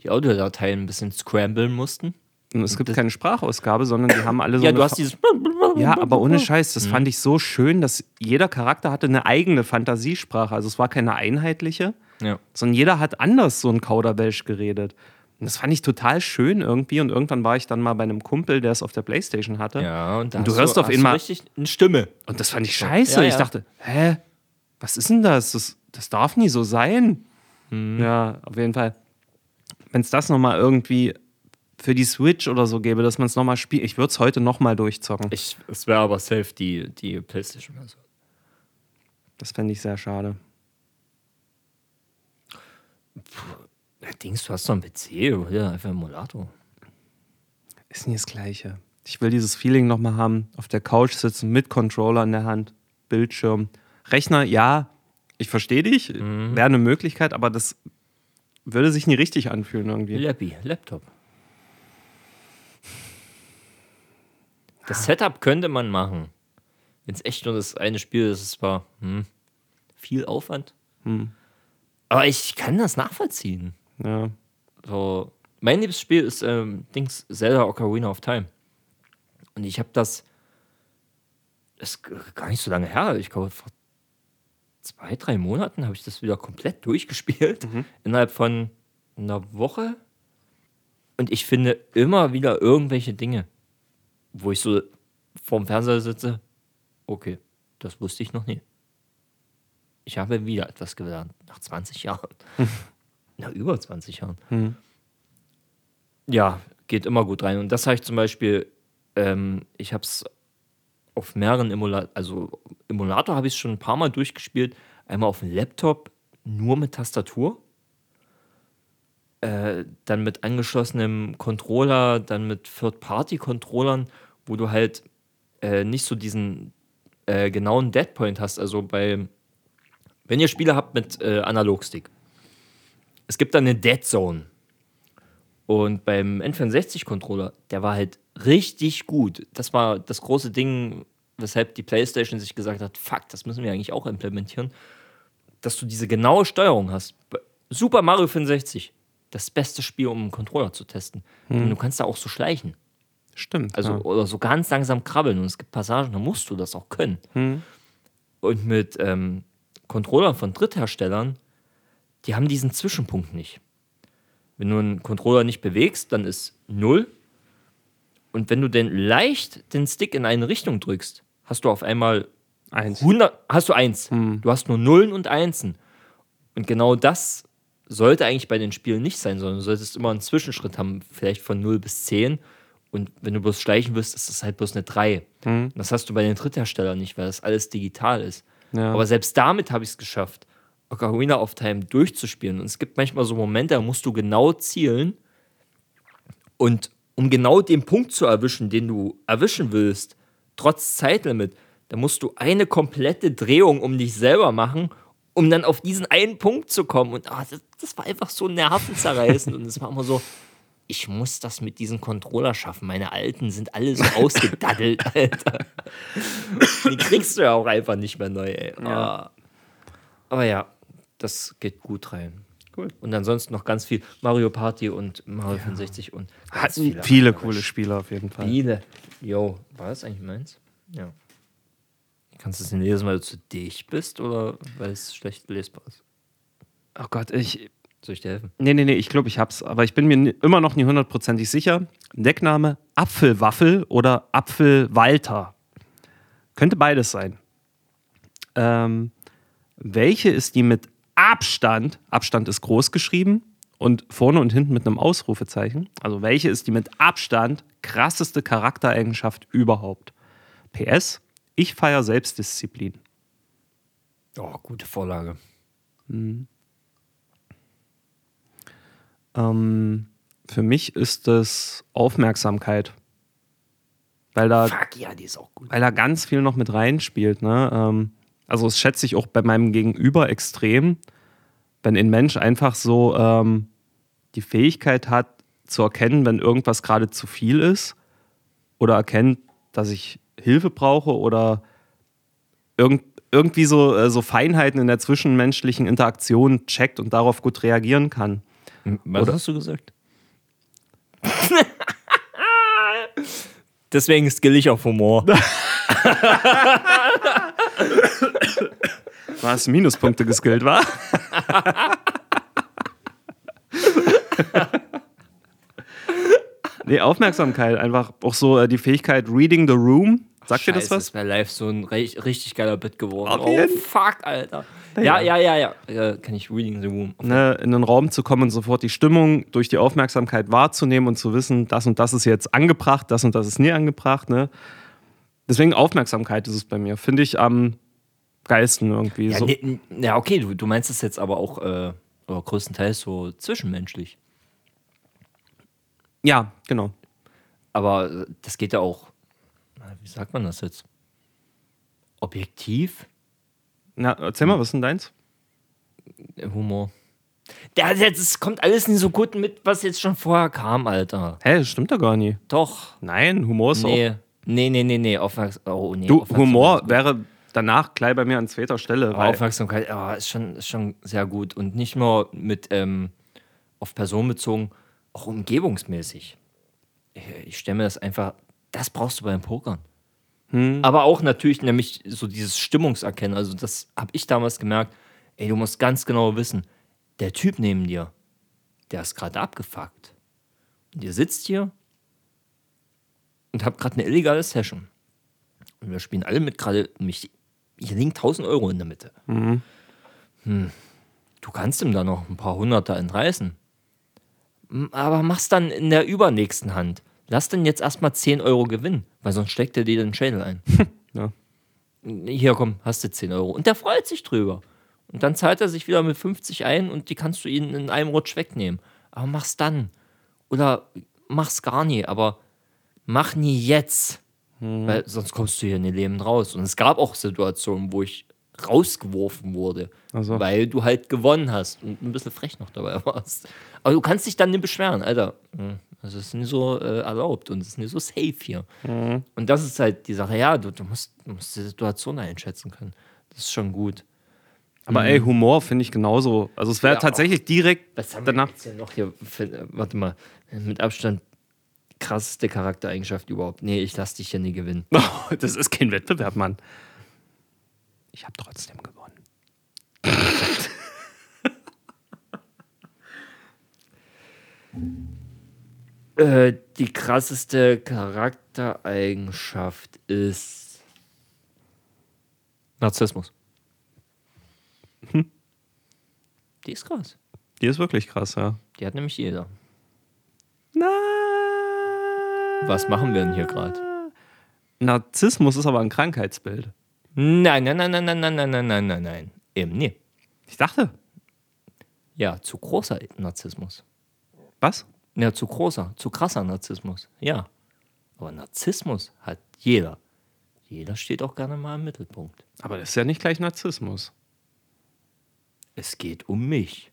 die Audiodateien ein bisschen scramblen mussten. Es gibt keine Sprachausgabe, sondern die haben alle so ja, eine du hast dieses. Ja, aber ohne Scheiß, das fand ich so schön, dass jeder Charakter hatte eine eigene Fantasiesprache. Also es war keine einheitliche, Ja. sondern jeder hat anders so ein Kauderwelsch geredet. Und das fand ich total schön irgendwie. Und irgendwann war ich dann mal bei einem Kumpel, der es auf der Playstation hatte. Ja, und, da Und du hörst auf hast einmal- richtig eine Stimme. Und das fand ich scheiße. Ja, ja. Ich dachte, hä, was ist denn das? Das, das darf nie so sein. Mhm. Ja, auf jeden Fall. Wenn es das nochmal irgendwie für die Switch oder so gäbe, dass man es nochmal spielt, ich würde es heute nochmal durchzocken. Ich, es wäre aber safe die, die Playstation-Version. Das fände ich sehr schade. Ja, Dings, du hast doch einen PC oder einfach einen Emulator. Ist nie das Gleiche. Ich will dieses Feeling nochmal haben, auf der Couch sitzen mit Controller in der Hand, Bildschirm. Rechner, ja, ich verstehe dich, wäre eine Möglichkeit, aber das würde sich nie richtig anfühlen irgendwie. Lappy, Laptop. Das Setup könnte man machen. Wenn es echt nur das eine Spiel ist, es war hm, viel Aufwand. Aber ich kann das nachvollziehen. Ja. So, mein liebstes Spiel ist ähm, Dings Zelda Ocarina of Time. Und ich habe das, das ist gar nicht so lange her. Ich glaube, vor zwei, drei Monaten habe ich das wieder komplett durchgespielt. Innerhalb von einer Woche. Und ich finde immer wieder irgendwelche Dinge, wo ich so vorm Fernseher sitze. Okay, das wusste ich noch nie. Ich habe wieder etwas gelernt. Nach 20 Jahren. Na, über 20 Jahren. Ja, geht immer gut rein. Und das habe ich zum Beispiel, ähm, ich habe es auf mehreren Emulator, also Emulator habe ich es schon ein paar Mal durchgespielt. Einmal auf dem Laptop, nur mit Tastatur. Äh, dann mit angeschlossenem Controller, dann mit Third-Party-Controllern, wo du halt äh, nicht so diesen äh, genauen Deadpoint hast. Also bei, wenn ihr Spiele habt mit äh, Analogstick, es gibt dann eine Dead Zone. Und beim N64-Controller, der war halt richtig gut. Das war das große Ding, weshalb die PlayStation sich gesagt hat: Fuck, das müssen wir eigentlich auch implementieren. Dass du diese genaue Steuerung hast. Super Mario 65, das beste Spiel, um einen Controller zu testen. Denn du kannst da auch so schleichen. Stimmt. Also, ja. oder so ganz langsam krabbeln. Und es gibt Passagen, da musst du das auch können. Und mit ähm, Controllern von Drittherstellern, die haben diesen Zwischenpunkt nicht. Wenn du einen Controller nicht bewegst, dann ist 0. Und wenn du denn leicht den Stick in eine Richtung drückst, hast du auf einmal Eins. 100, hast du 1. Du hast nur Nullen und Einsen. Und genau das sollte eigentlich bei den Spielen nicht sein, sondern du solltest immer einen Zwischenschritt haben, vielleicht von 0 bis 10. Und wenn du bloß schleichen wirst, ist das halt bloß eine 3. Und Das hast du bei den Drittherstellern nicht, weil das alles digital ist. Ja. Aber selbst damit habe ich es geschafft, Ocarina of Time durchzuspielen. Und es gibt manchmal so Momente, da musst du genau zielen. Und um genau den Punkt zu erwischen, den du erwischen willst, trotz Zeitlimit, Da musst du eine komplette Drehung um dich selber machen, um dann auf diesen einen Punkt zu kommen. Und ah, das, das war einfach so nervenzerreißend. und es war immer so, ich muss das mit diesem Controller schaffen. Meine alten sind alle so ausgedaddelt, Alter. Die kriegst du ja auch einfach nicht mehr neu, ey. Ah. Aber ja, das geht gut rein. Cool. Und ansonsten noch ganz viel Mario Party und Mario 65 und Hatten viele, viele coole Spiele auf jeden Fall. Spiele. Yo, war das eigentlich meins? Ja. Kannst du es nicht lesen, weil du zu dicht bist oder weil es schlecht lesbar ist? Oh Gott, ich. Soll ich dir helfen? Nee, nee, nee, ich glaube, ich hab's. Aber ich bin mir immer noch nie hundertprozentig sicher. Deckname Apfelwaffel oder Apfelwalter. Könnte beides sein. Ähm, welche ist die mit Abstand, Abstand ist groß geschrieben und vorne und hinten mit einem Ausrufezeichen. Also welche ist die mit Abstand krasseste Charaktereigenschaft überhaupt? PS, ich feiere Selbstdisziplin. Oh, gute Vorlage. Ähm, für mich ist es Aufmerksamkeit. Weil da, Fuck, ja, die ist auch gut. weil da ganz viel noch mit reinspielt. Ne? Ähm, also das schätze ich auch bei meinem Gegenüber extrem, wenn ein Mensch einfach so ähm, die Fähigkeit hat zu erkennen, wenn irgendwas gerade zu viel ist oder erkennt, dass ich Hilfe brauche oder irgend, irgendwie so, äh, so Feinheiten in der zwischenmenschlichen Interaktion checkt und darauf gut reagieren kann. Was hast du gesagt? Deswegen skill ich auf Humor. Was Minuspunkte geskillt war. nee, Aufmerksamkeit, einfach auch so äh, die Fähigkeit Reading the Room. Sagt dir das was? Das wäre live so ein richtig, geiler Bit geworden. Oh, fuck, Alter. Ja, ja, ja, ja. Äh, kann ich Reading the Room. Ne, in einen Raum zu kommen und sofort die Stimmung durch die Aufmerksamkeit wahrzunehmen und zu wissen, das und das ist jetzt angebracht, das und das ist nie angebracht. Ne? Deswegen Aufmerksamkeit ist es bei mir. Finde ich am geilsten irgendwie. Ja, so. nee, n- ja okay, du, du meinst es jetzt aber auch äh, größtenteils so zwischenmenschlich. ja genau. Aber äh, das geht ja auch, wie sagt man das jetzt? Objektiv? Na, erzähl mal, was ist denn deins? Humor. Jetzt es kommt alles nicht so gut mit, was jetzt schon vorher kam, Alter. Hä, das stimmt doch gar nicht. Doch. Nein, Humor ist auch Nee. Nee, nee, nee, nee. Aufmerks oh, nee Du, Humor wäre danach gleich bei mir an zweiter Stelle. Aufmerksamkeit ja, ist, schon, ist schon sehr gut. Und nicht nur mit ähm, auf Person bezogen, auch umgebungsmäßig. Ich, ich stelle mir das einfach, das brauchst du beim Pokern. Aber auch natürlich nämlich so dieses Stimmungserkennen. Also das habe ich damals gemerkt. Ey, du musst ganz genau wissen, der Typ neben dir, der ist gerade abgefuckt. Und ihr sitzt hier und habt gerade eine illegale Session. Und wir spielen alle mit gerade, nämlich hier liegen 1000 Euro in der Mitte. Hm. Du kannst ihm da noch ein paar Hunderter entreißen. Aber mach's dann in der übernächsten Hand. Lass dann jetzt erstmal 10 Euro gewinnen, weil sonst steckt er dir den Schädel ein. Ja. Hier komm, hast du 10 Euro. Und der freut sich drüber. Und dann zahlt er sich wieder mit 50 ein und die kannst du ihn in einem Rutsch wegnehmen. Aber mach's dann. Oder mach's gar nie, aber mach nie jetzt. Weil sonst kommst du hier in den Leben raus. Und es gab auch Situationen, wo ich rausgeworfen wurde, Ach so. weil du halt gewonnen hast und ein bisschen frech noch dabei warst. Aber du kannst dich dann nicht beschweren, Alter. Hm, Das ist nicht so äh, erlaubt und es ist nicht so safe hier. Und das ist halt die Sache, ja, du, du, musst, du musst die Situation einschätzen können. Das ist schon gut. aber ey, Humor finde ich genauso. Also es wäre Ja, tatsächlich direkt Was haben wir danach. jetzt hier noch hier? Für, äh, warte mal, mit Abstand krasseste Charaktereigenschaft überhaupt. Nee, ich lass dich hier nie gewinnen. das ist kein Wettbewerb, Mann. Ich habe trotzdem gewonnen. Äh, die krasseste Charaktereigenschaft ist Narzissmus. Die ist krass. Die ist wirklich krass, ja. Die hat nämlich jeder. Na. Was machen wir denn hier gerade? Narzissmus ist aber ein Krankheitsbild. Nein, nein, nein, nein, nein, nein, nein, nein, nein, nein, nein. Eben nee. Ich dachte. Ja, zu großer Narzissmus. Was? Ja, zu großer, zu krasser Narzissmus. Ja. Aber Narzissmus hat jeder. Jeder steht auch gerne mal im Mittelpunkt. Aber das ist ja nicht gleich Narzissmus. Es geht um mich.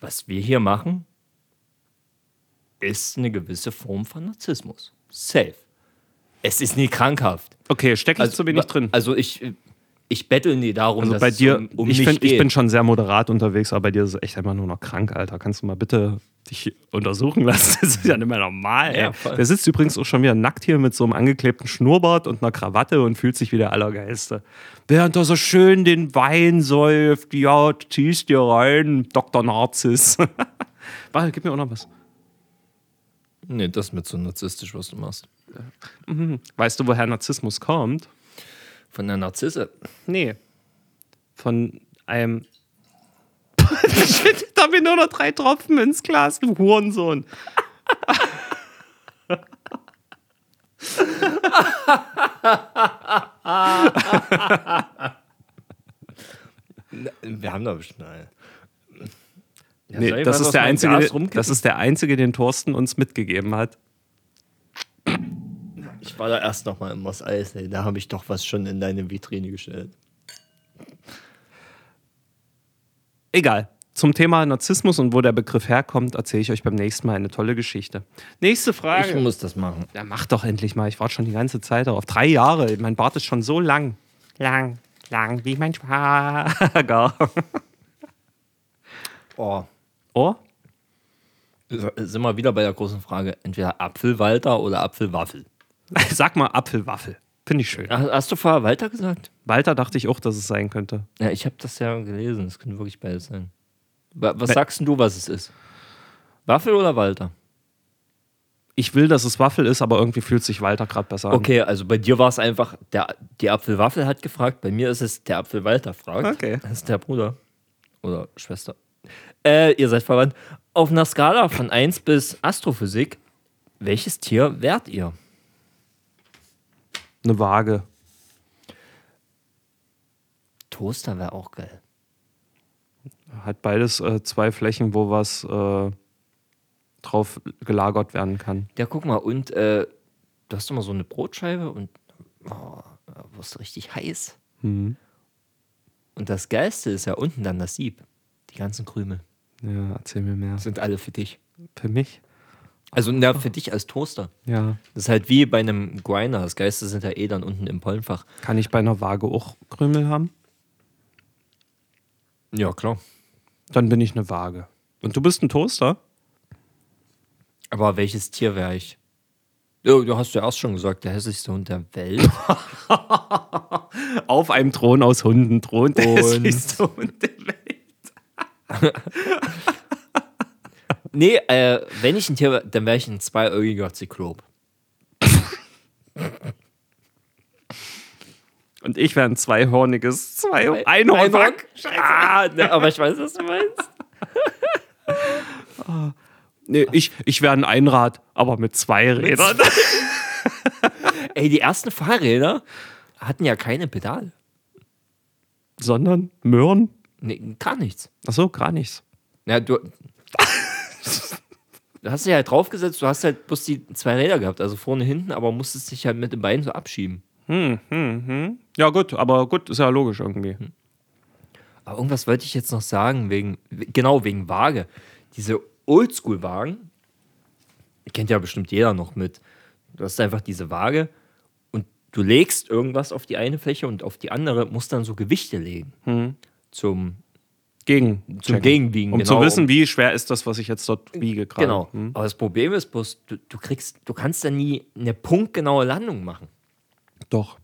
Was wir hier machen, ist eine gewisse Form von Narzissmus. Safe. Es ist nie krankhaft. Okay, stecke ich zu wenig drin. Also ich, ich bettel nie darum, Also dass bei es dir, um, um ich, mich find, geht. ich bin schon sehr moderat unterwegs, aber bei dir ist es echt einfach nur noch krank, Alter. Kannst du mal bitte dich untersuchen lassen? Das ist ja nicht mehr normal. Ja. Der sitzt übrigens auch schon wieder nackt hier mit so einem angeklebten Schnurrbart und einer Krawatte und fühlt sich wie der Allergeilste. Während er so schön den Wein säuft, ja, ziehst dir rein, Dr. Narzis. Warte, gib mir auch noch was. Nee, das ist mir zu narzisstisch, was du machst. Weißt du, woher Narzissmus kommt? Von der Narzisse. Nee. Von einem. Shit, da wir nur noch drei Tropfen ins Glas, du Hurensohn. Wir haben da bestimmt eine. Ja, Nee, das ist, der einzige, das ist der einzige, den Thorsten uns mitgegeben hat. Ich war da erst noch mal im Moss Eis. Da habe ich doch was schon in deine Vitrine gestellt. Egal. Zum Thema Narzissmus und wo der Begriff herkommt, erzähle ich euch beim nächsten Mal eine tolle Geschichte. Nächste Ich Frage. muss das machen. Ja, mach doch endlich mal. Ich warte schon die ganze Zeit darauf. Drei Jahre. Mein Bart ist schon so lang. Lang, lang, wie mein Schwager. Oh. Oh? Sind wir wieder bei der großen Frage: entweder Apfelwalter oder Apfelwaffel. Sag mal Apfelwaffel. Finde ich schön. Hast du vorher Walter gesagt? Walter dachte ich auch, dass es sein könnte. Ja, ich habe das ja gelesen. Es könnte wirklich beides sein. Wa- Was Be- sagst du, was es ist? Waffel oder Walter? Ich will, dass es Waffel ist, aber irgendwie fühlt sich Walter gerade besser an. Okay, also bei dir war es einfach, der, die Apfelwaffel hat gefragt, bei mir ist es der Apfelwalter fragt. Okay. Das ist der Bruder oder Schwester. Äh, ihr seid verwandt. Auf einer Skala von 1 bis Astrophysik, welches Tier wärt ihr? Eine Waage. Toaster wäre auch geil. Hat beides äh, zwei Flächen, wo was äh, drauf gelagert werden kann. Ja, guck mal, und äh, du hast immer so eine Brotscheibe und oh, wirst richtig heiß. Mhm. Und das Geilste ist ja unten dann das Sieb. Die ganzen Krümel Ja, erzähl mir mehr. sind alle für dich. Für mich? Also na, für dich als Toaster. Ja. Das ist halt wie bei einem Grinder. Das Geiste sind ja eh dann unten im Pollenfach. Kann ich bei einer Waage auch Krümel haben? Ja, klar. Dann bin ich eine Waage. Und du bist ein Toaster? Aber welches Tier wäre ich? Ja, du hast ja erst schon gesagt, der hässlichste Hund der Welt. Auf einem Thron aus Hunden thront der Und- hässlichste Hund der Welt. nee, äh, wenn ich ein Tier wäre, dann wäre ich ein zweiäugiger Zyklop. Und ich wäre ein zweihorniges zwei Einhornwack. Ah, ne, aber ich weiß, was du meinst. Nee, ich, ich wäre ein Einrad, aber mit zwei Rädern. Ey, die ersten Fahrräder hatten ja keine Pedale. Sondern Möhren? Nee, gar nichts. Achso, gar nichts. Ja, du. Du hast dich halt draufgesetzt, du hast halt bloß die zwei Räder gehabt, also vorne, hinten, aber musstest dich halt mit den Beinen so abschieben. Ja, gut, aber gut, ist ja logisch irgendwie. Aber irgendwas wollte ich jetzt noch sagen, wegen, genau, wegen Waage. Diese Oldschool-Wagen, kennt ja bestimmt jeder noch mit. Du hast einfach diese Waage und du legst irgendwas auf die eine Fläche und auf die andere musst dann so Gewichte legen. Zum, Gegen. zum checken. Gegenwiegen. Um genau, zu wissen, wie schwer ist das, was ich jetzt dort wiege gerade. Genau. Hm? Aber das Problem ist bloß, du, du kriegst, du kannst da nie eine punktgenaue Landung machen. Doch.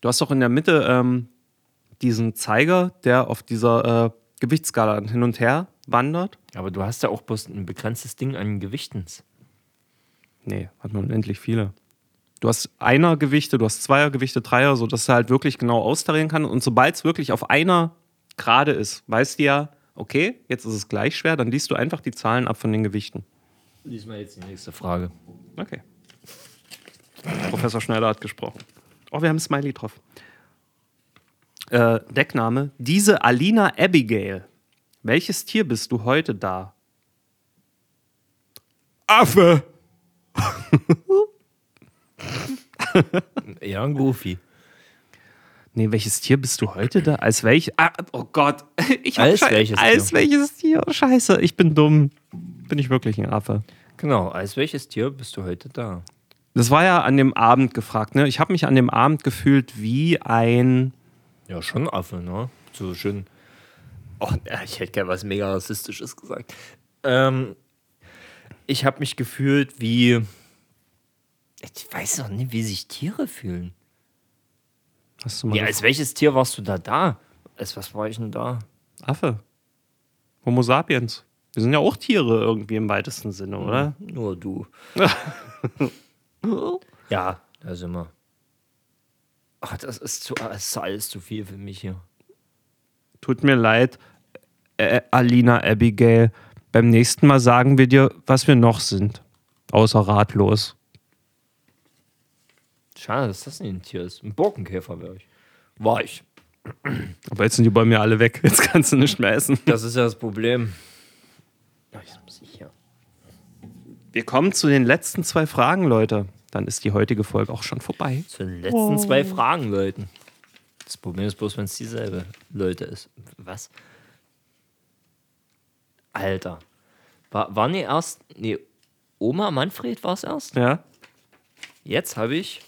Du hast doch in der Mitte ähm, diesen Zeiger, der auf dieser äh, Gewichtsskala hin und her wandert. Aber du hast ja auch bloß ein begrenztes Ding an Gewichten. Nee, hat man unendlich viele. Du hast Einer-Gewichte, du hast Zweier-Gewichte, Dreier, sodass er halt wirklich genau austarieren kann. Und sobald es wirklich auf einer gerade ist, weißt du ja, okay, jetzt ist es gleich schwer, dann liest du einfach die Zahlen ab von den Gewichten. Lies mal jetzt die nächste Frage. Okay. Professor Schneider hat gesprochen. Oh, wir haben ein Smiley drauf. Äh, Deckname: Diese Alina Abigail. Welches Tier bist du heute da? Affe. Eher ein Goofy. Nee, welches Tier bist du heute da? Als welch? Ah, oh Gott. Ich Als welches Als Tier? welches Tier? Scheiße, ich bin dumm. Bin ich wirklich ein Affe? Genau, als welches Tier bist du heute da? Das war ja an dem Abend gefragt, ne? Ich habe mich an dem Abend gefühlt wie ein. Ja, schon Affe, ne? So schön. Oh, ja, ich hätte gerne was mega rassistisches gesagt. Ähm, ich habe mich gefühlt wie. Ich weiß noch nicht, wie sich Tiere fühlen. Hast du mal Ja, als welches Tier warst du da da? Als was war ich denn da? Affe. Homo sapiens. Wir sind ja auch Tiere irgendwie im weitesten Sinne, oder? Nur du. ja, da sind wir. Ach, das ist, zu, das ist alles zu viel für mich hier. Tut mir leid, äh, Alina Abigail. Beim nächsten Mal sagen wir dir, was wir noch sind. Außer ratlos. Schade, dass das nicht ein Tier ist. Ein Borkenkäfer wäre ich. War ich. Aber jetzt sind die Bäume ja alle weg. Jetzt kannst du nicht mehr essen. Das ist ja das Problem. Muss ich hier. Wir kommen zu den letzten zwei Fragen, Leute. Dann ist die heutige Folge auch schon vorbei. Zu den letzten zwei Fragen, Leuten. Das Problem ist bloß, wenn es dieselbe Leute ist. Was? Alter. War, war nie erst. Nee, Oma Manfred war es erst? Ja? Jetzt habe ich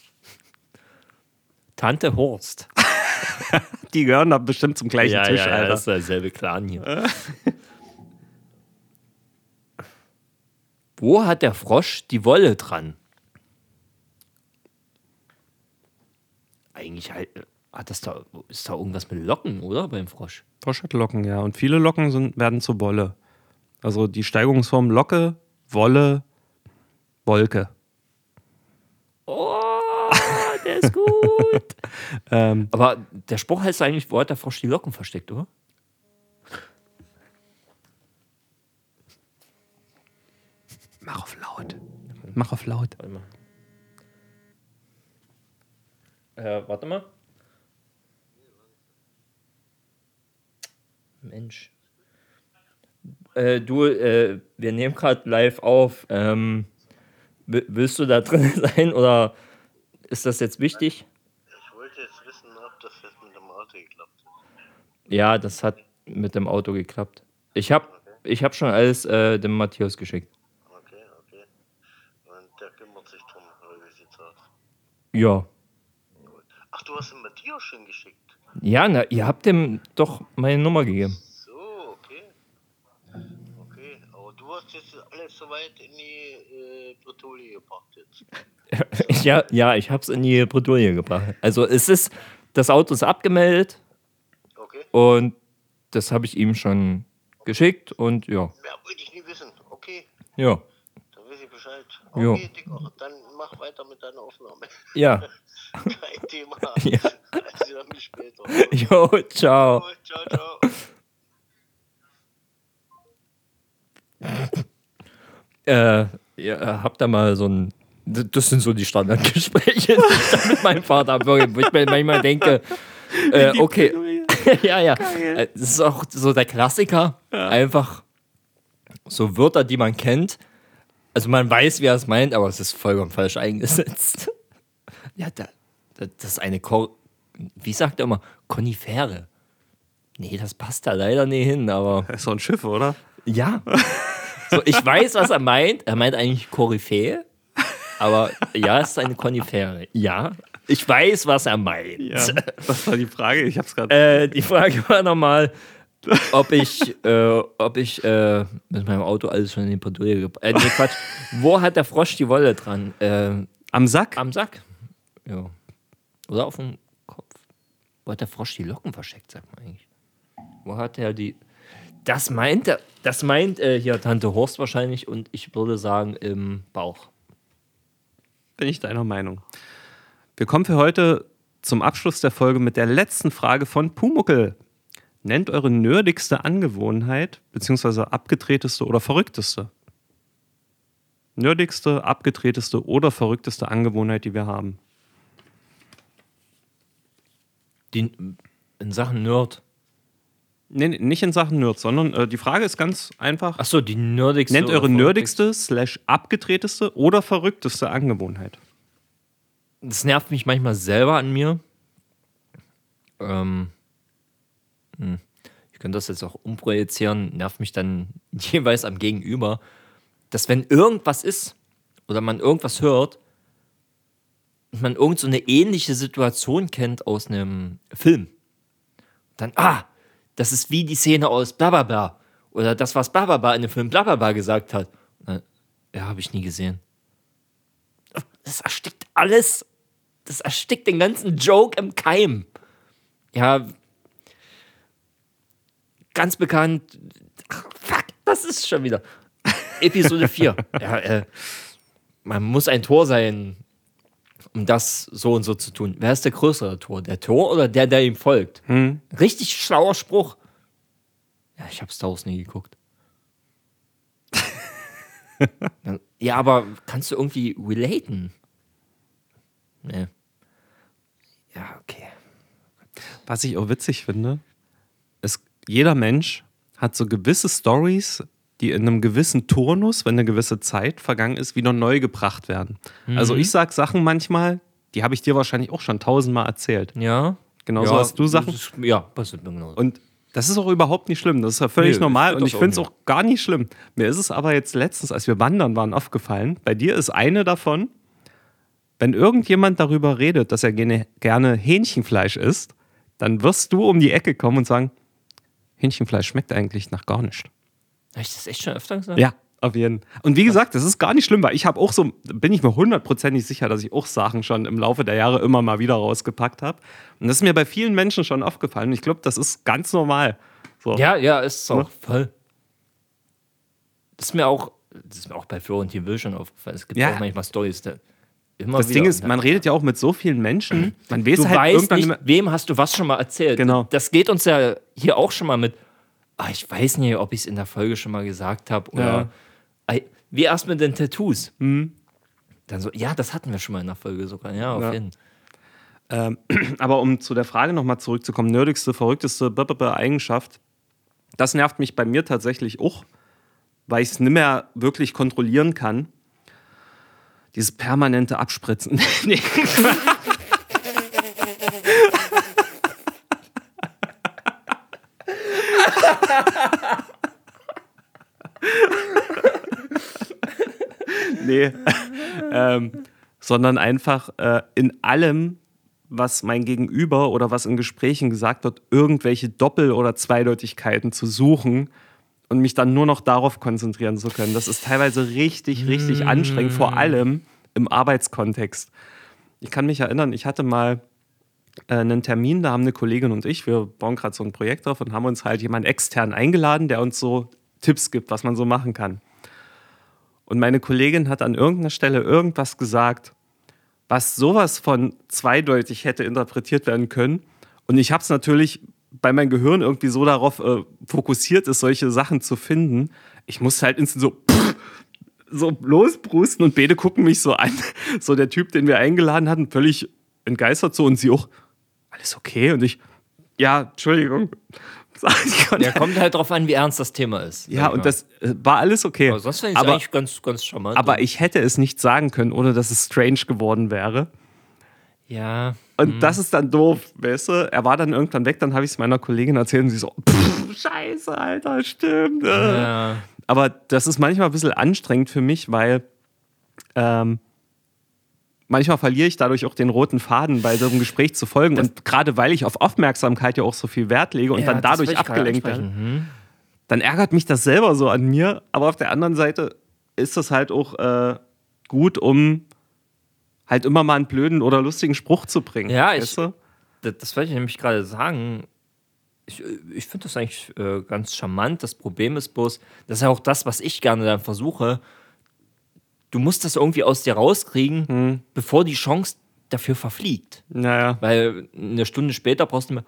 Tante Horst. Die gehören da bestimmt zum gleichen ja, Tisch, ja, ja, Alter. das ist derselbe Clan hier. Wo hat der Frosch die Wolle dran? Eigentlich halt, hat das da, ist da irgendwas mit Locken, oder? Beim Frosch. Frosch hat Locken, ja. Und viele Locken sind, werden zu Wolle. Also die Steigungsform Locke, Wolle, Wolke. Oh, der ist gut. Ähm, Aber der Spruch heißt eigentlich, wo hat der Frosch die Locken versteckt, oder? Mach auf laut. Mach auf laut. Warte mal. Äh, warte mal. Mensch. Äh, du, äh, wir nehmen gerade live auf. Ähm, wi- willst du da drin sein oder ist das jetzt wichtig? Ich wollte jetzt wissen, ob das jetzt mit dem Auto geklappt hat. Ja, das hat mit dem Auto geklappt. Ich habe ich hab schon alles äh, dem Matthias geschickt. Okay, okay. Und der kümmert sich drum, oder wie sieht's aus? Ja. Ach, du hast ihn Matthias schon geschickt. Ja, na, ihr habt dem doch meine Nummer gegeben. So, okay. Okay, aber du hast jetzt alles soweit in die äh, Bretouille gebracht jetzt. ja, ja, ich hab's in die Bredouille gebracht. Also es ist, das Auto ist abgemeldet Okay. und das habe ich ihm schon geschickt und ja, Ja, wollte ich nie wissen. Okay, ja, Bescheid. Jo. Okay, Dicker, dann mach weiter mit deiner Aufnahme. ja. Kein Thema. Ja. Also dann bis später. Jo, ciao. Gut, ciao, ciao. Äh, ja, habt ihr mal so ein, das sind so die Standardgespräche, die ich da mit meinem Vater habe, wo ich mir manchmal denke, äh, okay, ja, ja, Äh, das ist auch so der Klassiker, einfach so Wörter, die man kennt, also man weiß, wie er es meint, aber es ist vollkommen falsch eingesetzt. Ja, da, da, das ist eine, Kor wie sagt er immer, Konifere. Nee, das passt da leider nicht hin, aber Das ist so ein Schiff, oder? ja. So, ich weiß, was er meint. Er meint eigentlich Koryphäe. Aber ja, es ist eine Konifere. Ja. Ich weiß, was er meint. Ja. Das war die Frage. Ich hab's gerade. Äh, die Frage war nochmal, ob ich, äh, ob ich äh, mit meinem Auto alles schon in die Bredouille gebracht äh, nee, Quatsch. Wo hat der Frosch die Wolle dran? Äh, Am Sack? am Sack. Ja. Oder auf dem Kopf. Wo hat der Frosch die Locken versteckt, sagt man eigentlich? Wo hat er die. Das meint er, das meint äh, hier Tante Horst wahrscheinlich und ich würde sagen im Bauch. Bin ich deiner Meinung. Wir kommen für heute zum Abschluss der Folge mit der letzten Frage von Pumuckel. Nennt eure nerdigste Angewohnheit, beziehungsweise abgedrehteste oder verrückteste. Nerdigste, abgedrehteste oder verrückteste Angewohnheit, die wir haben. Die, in Sachen Nerd. Nee, nicht in Sachen Nerds, sondern äh, die Frage ist ganz einfach. Achso, die nerdigste. Nennt eure nerdigste, slash abgedrehteste oder verrückteste Angewohnheit. das nervt mich manchmal selber an mir. Ähm, hm. ich könnte das jetzt auch umprojizieren, nervt mich dann jeweils am Gegenüber, dass wenn irgendwas ist oder man irgendwas hört man irgend so eine ähnliche Situation kennt aus einem Film, dann, ah, das ist wie die Szene aus Blablabla oder das, was Blablabla in dem Film Blablabla gesagt hat. Dann, ja, habe ich nie gesehen. Das erstickt alles. Das erstickt den ganzen Joke im Keim. Ja, ganz bekannt. Ach, fuck, das ist schon wieder. Episode 4. Ja, äh, man muss ein Tor sein, um das so und so zu tun. Wer ist der größere Tor? Der Tor oder der, der ihm folgt? Richtig schlauer Spruch. Ja, ich habe Star Wars nie geguckt. Ja, aber kannst du irgendwie relaten? Nee. Ja, okay. Was ich auch witzig finde, jeder Mensch hat so gewisse Stories, die in einem gewissen Turnus, wenn eine gewisse Zeit vergangen ist, wieder neu gebracht werden. Also ich sag Sachen manchmal, die habe ich dir wahrscheinlich auch schon tausendmal erzählt. Ja. Genauso ja, hast du Sachen. Ist, ja, passiert mir genauso. Und das ist auch überhaupt nicht schlimm. Das ist ja völlig Nee, normal und ich finde es auch gar nicht schlimm. Mir ist es aber jetzt letztens, als wir wandern waren, aufgefallen. Bei dir ist eine davon, wenn irgendjemand darüber redet, dass er gerne Hähnchenfleisch isst, dann wirst du um die Ecke kommen und sagen, Hähnchenfleisch schmeckt eigentlich nach gar nichts. Habe ich das echt schon öfter gesagt? Ja, auf jeden Fall. Und wie gesagt, das ist gar nicht schlimm, weil ich habe auch so, bin ich mir hundertprozentig sicher, dass ich auch Sachen schon im Laufe der Jahre immer mal wieder rausgepackt habe. Und das ist mir bei vielen Menschen schon aufgefallen. Und ich glaube, das ist ganz normal. So. Ja, ja, ist auch Ne? voll. Das ist mir auch, das ist mir auch bei Florentin Will schon aufgefallen. Es gibt Ja. auch manchmal Stories. Da immer Das wieder. Ding ist, man redet ja auch mit so vielen Menschen, man weiß du halt weißt irgendwann nicht, wem hast du was schon mal erzählt. Genau. Das geht uns ja hier auch schon mal mit. Ah, ich weiß nicht, ob ich es in der Folge schon mal gesagt habe. Oder Ja. Wie erst mit den Tattoos. Dann so, ja, das hatten wir schon mal in der Folge sogar. Ja, auf Ja. jeden aber um zu der Frage nochmal zurückzukommen, nerdigste, verrückteste b -b -b Eigenschaft, das nervt mich bei mir tatsächlich auch, weil ich es nicht mehr wirklich kontrollieren kann. Dieses permanente Abspritzen. nee. ähm, sondern einfach äh, in allem, was mein Gegenüber oder was in Gesprächen gesagt wird, irgendwelche Doppel- oder Zweideutigkeiten zu suchen und mich dann nur noch darauf konzentrieren zu können. Das ist teilweise richtig, richtig anstrengend, vor allem im Arbeitskontext. Ich kann mich erinnern, ich hatte mal äh, einen Termin, da haben eine Kollegin und ich, wir bauen gerade so ein Projekt auf und haben uns halt jemanden extern eingeladen, der uns so Tipps gibt, was man so machen kann. Und meine Kollegin hat an irgendeiner Stelle irgendwas gesagt, was sowas von zweideutig hätte interpretiert werden können. Und ich habe es natürlich bei meinem Gehirn irgendwie so darauf äh, fokussiert ist, solche Sachen zu finden. Ich musste halt instant so so losbrusten und beide gucken mich so an. So der Typ, den wir eingeladen hatten, völlig entgeistert so und sie auch, alles okay? Und ich, ja, Entschuldigung. Ja, kommt halt drauf an, wie ernst das Thema ist. ja, und das äh, war alles okay. Aber sonst finde ich eigentlich ganz, ganz charmant. aber ich hätte es nicht sagen können, ohne dass es strange geworden wäre. ja, Und das ist dann doof, weißt du? Er war dann irgendwann weg, dann habe ich es meiner Kollegin erzählt und sie so, "Pff, scheiße, Alter, stimmt. äh." ja. Aber das ist manchmal ein bisschen anstrengend für mich, weil ähm, manchmal verliere ich dadurch auch den roten Faden, bei so einem Gespräch zu folgen. und gerade weil ich auf Aufmerksamkeit ja auch so viel Wert lege und Ja, dann das dadurch abgelenkt werde, ansprechen. dann ärgert mich das selber so an mir. Aber auf der anderen Seite ist das halt auch äh, gut, um halt immer mal einen blöden oder lustigen Spruch zu bringen. Ja, ich- weißt du? Das, das wollte ich nämlich gerade sagen. Ich, ich finde das eigentlich äh, ganz charmant. Das Problem ist bloß, das ist ja auch das, was ich gerne dann versuche. Du musst das irgendwie aus dir rauskriegen, Hm. bevor die Chance dafür verfliegt. Naja. Weil eine Stunde später brauchst du mehr.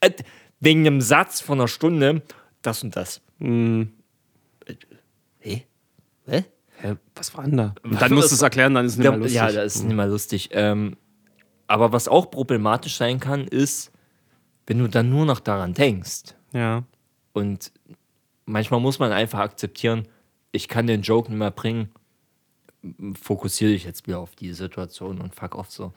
Äh, wegen einem Satz von einer Stunde, das und das. Hm. Äh, Hä? Hä? Hä, was war denn da? Und Was- dann musst du es erklären, dann ist es nicht mehr lustig. Ja, das ist nicht mehr lustig. Ähm, aber was auch problematisch sein kann, ist, wenn du dann nur noch daran denkst. ja. Und manchmal muss man einfach akzeptieren, ich kann den Joke nicht mehr bringen, fokussiere dich jetzt wieder auf die Situation und fuck off so.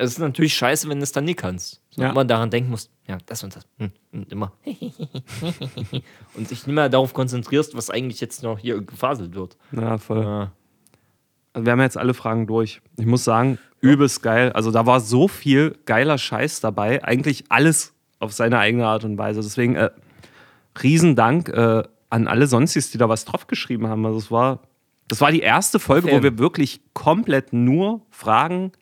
Es ist natürlich scheiße, wenn du es dann nie kannst. So Ja. immer daran denken musst, ja, das und das. hm, Und immer. und dich nicht mehr darauf konzentrierst, was eigentlich jetzt noch hier gefaselt wird. Ja, voll. Ja. Also wir haben jetzt alle Fragen durch. Ich muss sagen, übelst geil. Also da war so viel geiler Scheiß dabei. Eigentlich alles auf seine eigene Art und Weise. Deswegen äh, Riesendank äh, an alle Sonstis, die da was drauf geschrieben haben. Also es war, das war die erste Folge, wo Fan. wir wirklich komplett nur Fragen,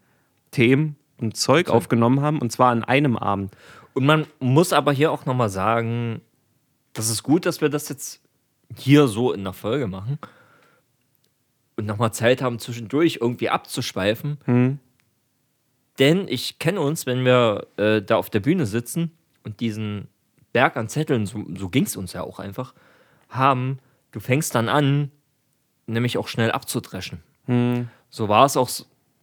Themen und Zeug aufgenommen haben. Und zwar an einem Abend. Und man muss aber hier auch nochmal sagen, das ist gut, dass wir das jetzt hier so in der Folge machen und nochmal Zeit haben, zwischendurch irgendwie abzuschweifen. Hm. Denn ich kenne uns, wenn wir äh, da auf der Bühne sitzen und diesen Berg an Zetteln, so, so ging es uns ja auch einfach, haben, du fängst dann an, nämlich auch schnell abzudreschen. Hm. So war es auch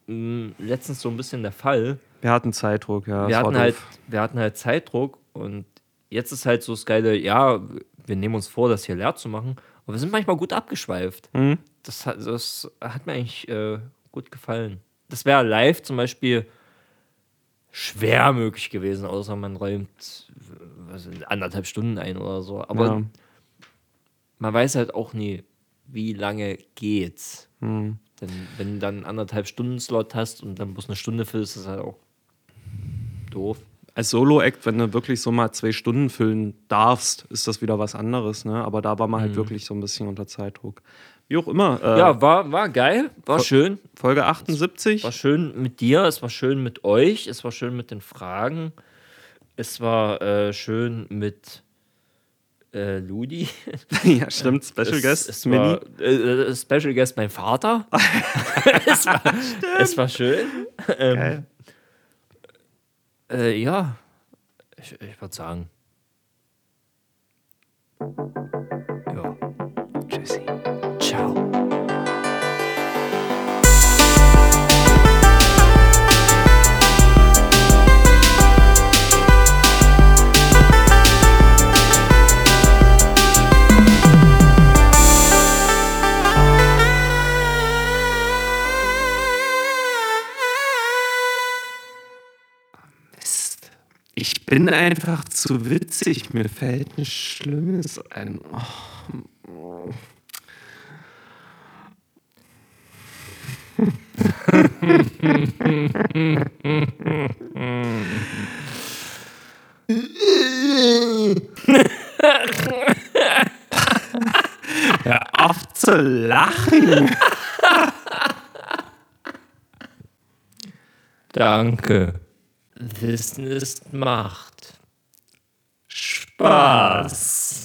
letztens so ein bisschen der Fall Wir hatten Zeitdruck, ja. wir hatten, halt, doof. wir hatten halt Zeitdruck und jetzt ist halt so das Geile, ja, wir nehmen uns vor, das hier leer zu machen, aber wir sind manchmal gut abgeschweift. Mhm. Das, hat, das hat mir eigentlich äh, gut gefallen. Das wäre live zum Beispiel schwer möglich gewesen, außer man räumt sind, anderthalb Stunden ein oder so. Aber Ja. man weiß halt auch nie, wie lange geht's. Hm. Denn wenn du dann anderthalb Stunden Slot hast und dann bloß eine Stunde füllst, ist das halt auch doof. als Solo-Act, wenn du wirklich so mal zwei Stunden füllen darfst, ist das wieder was anderes, ne? Aber da war man halt wirklich so ein bisschen unter Zeitdruck. Wie auch immer. Äh, Ja, war, war geil, war schön. Folge 78. War schön mit dir, es war schön mit euch, es war schön mit den Fragen, es war äh, schön mit äh, Ludi. ja, stimmt. Special es, Guest, es war, äh, äh, Special Guest mein Vater. es, war, es war schön. Ähm, äh, ja, ich, ich würde sagen. Ja. Ich bin einfach zu witzig. Mir fällt ein Schlimmes ein. Oh. Hör auf zu lachen. Danke. Wissen ist Macht. Spaß.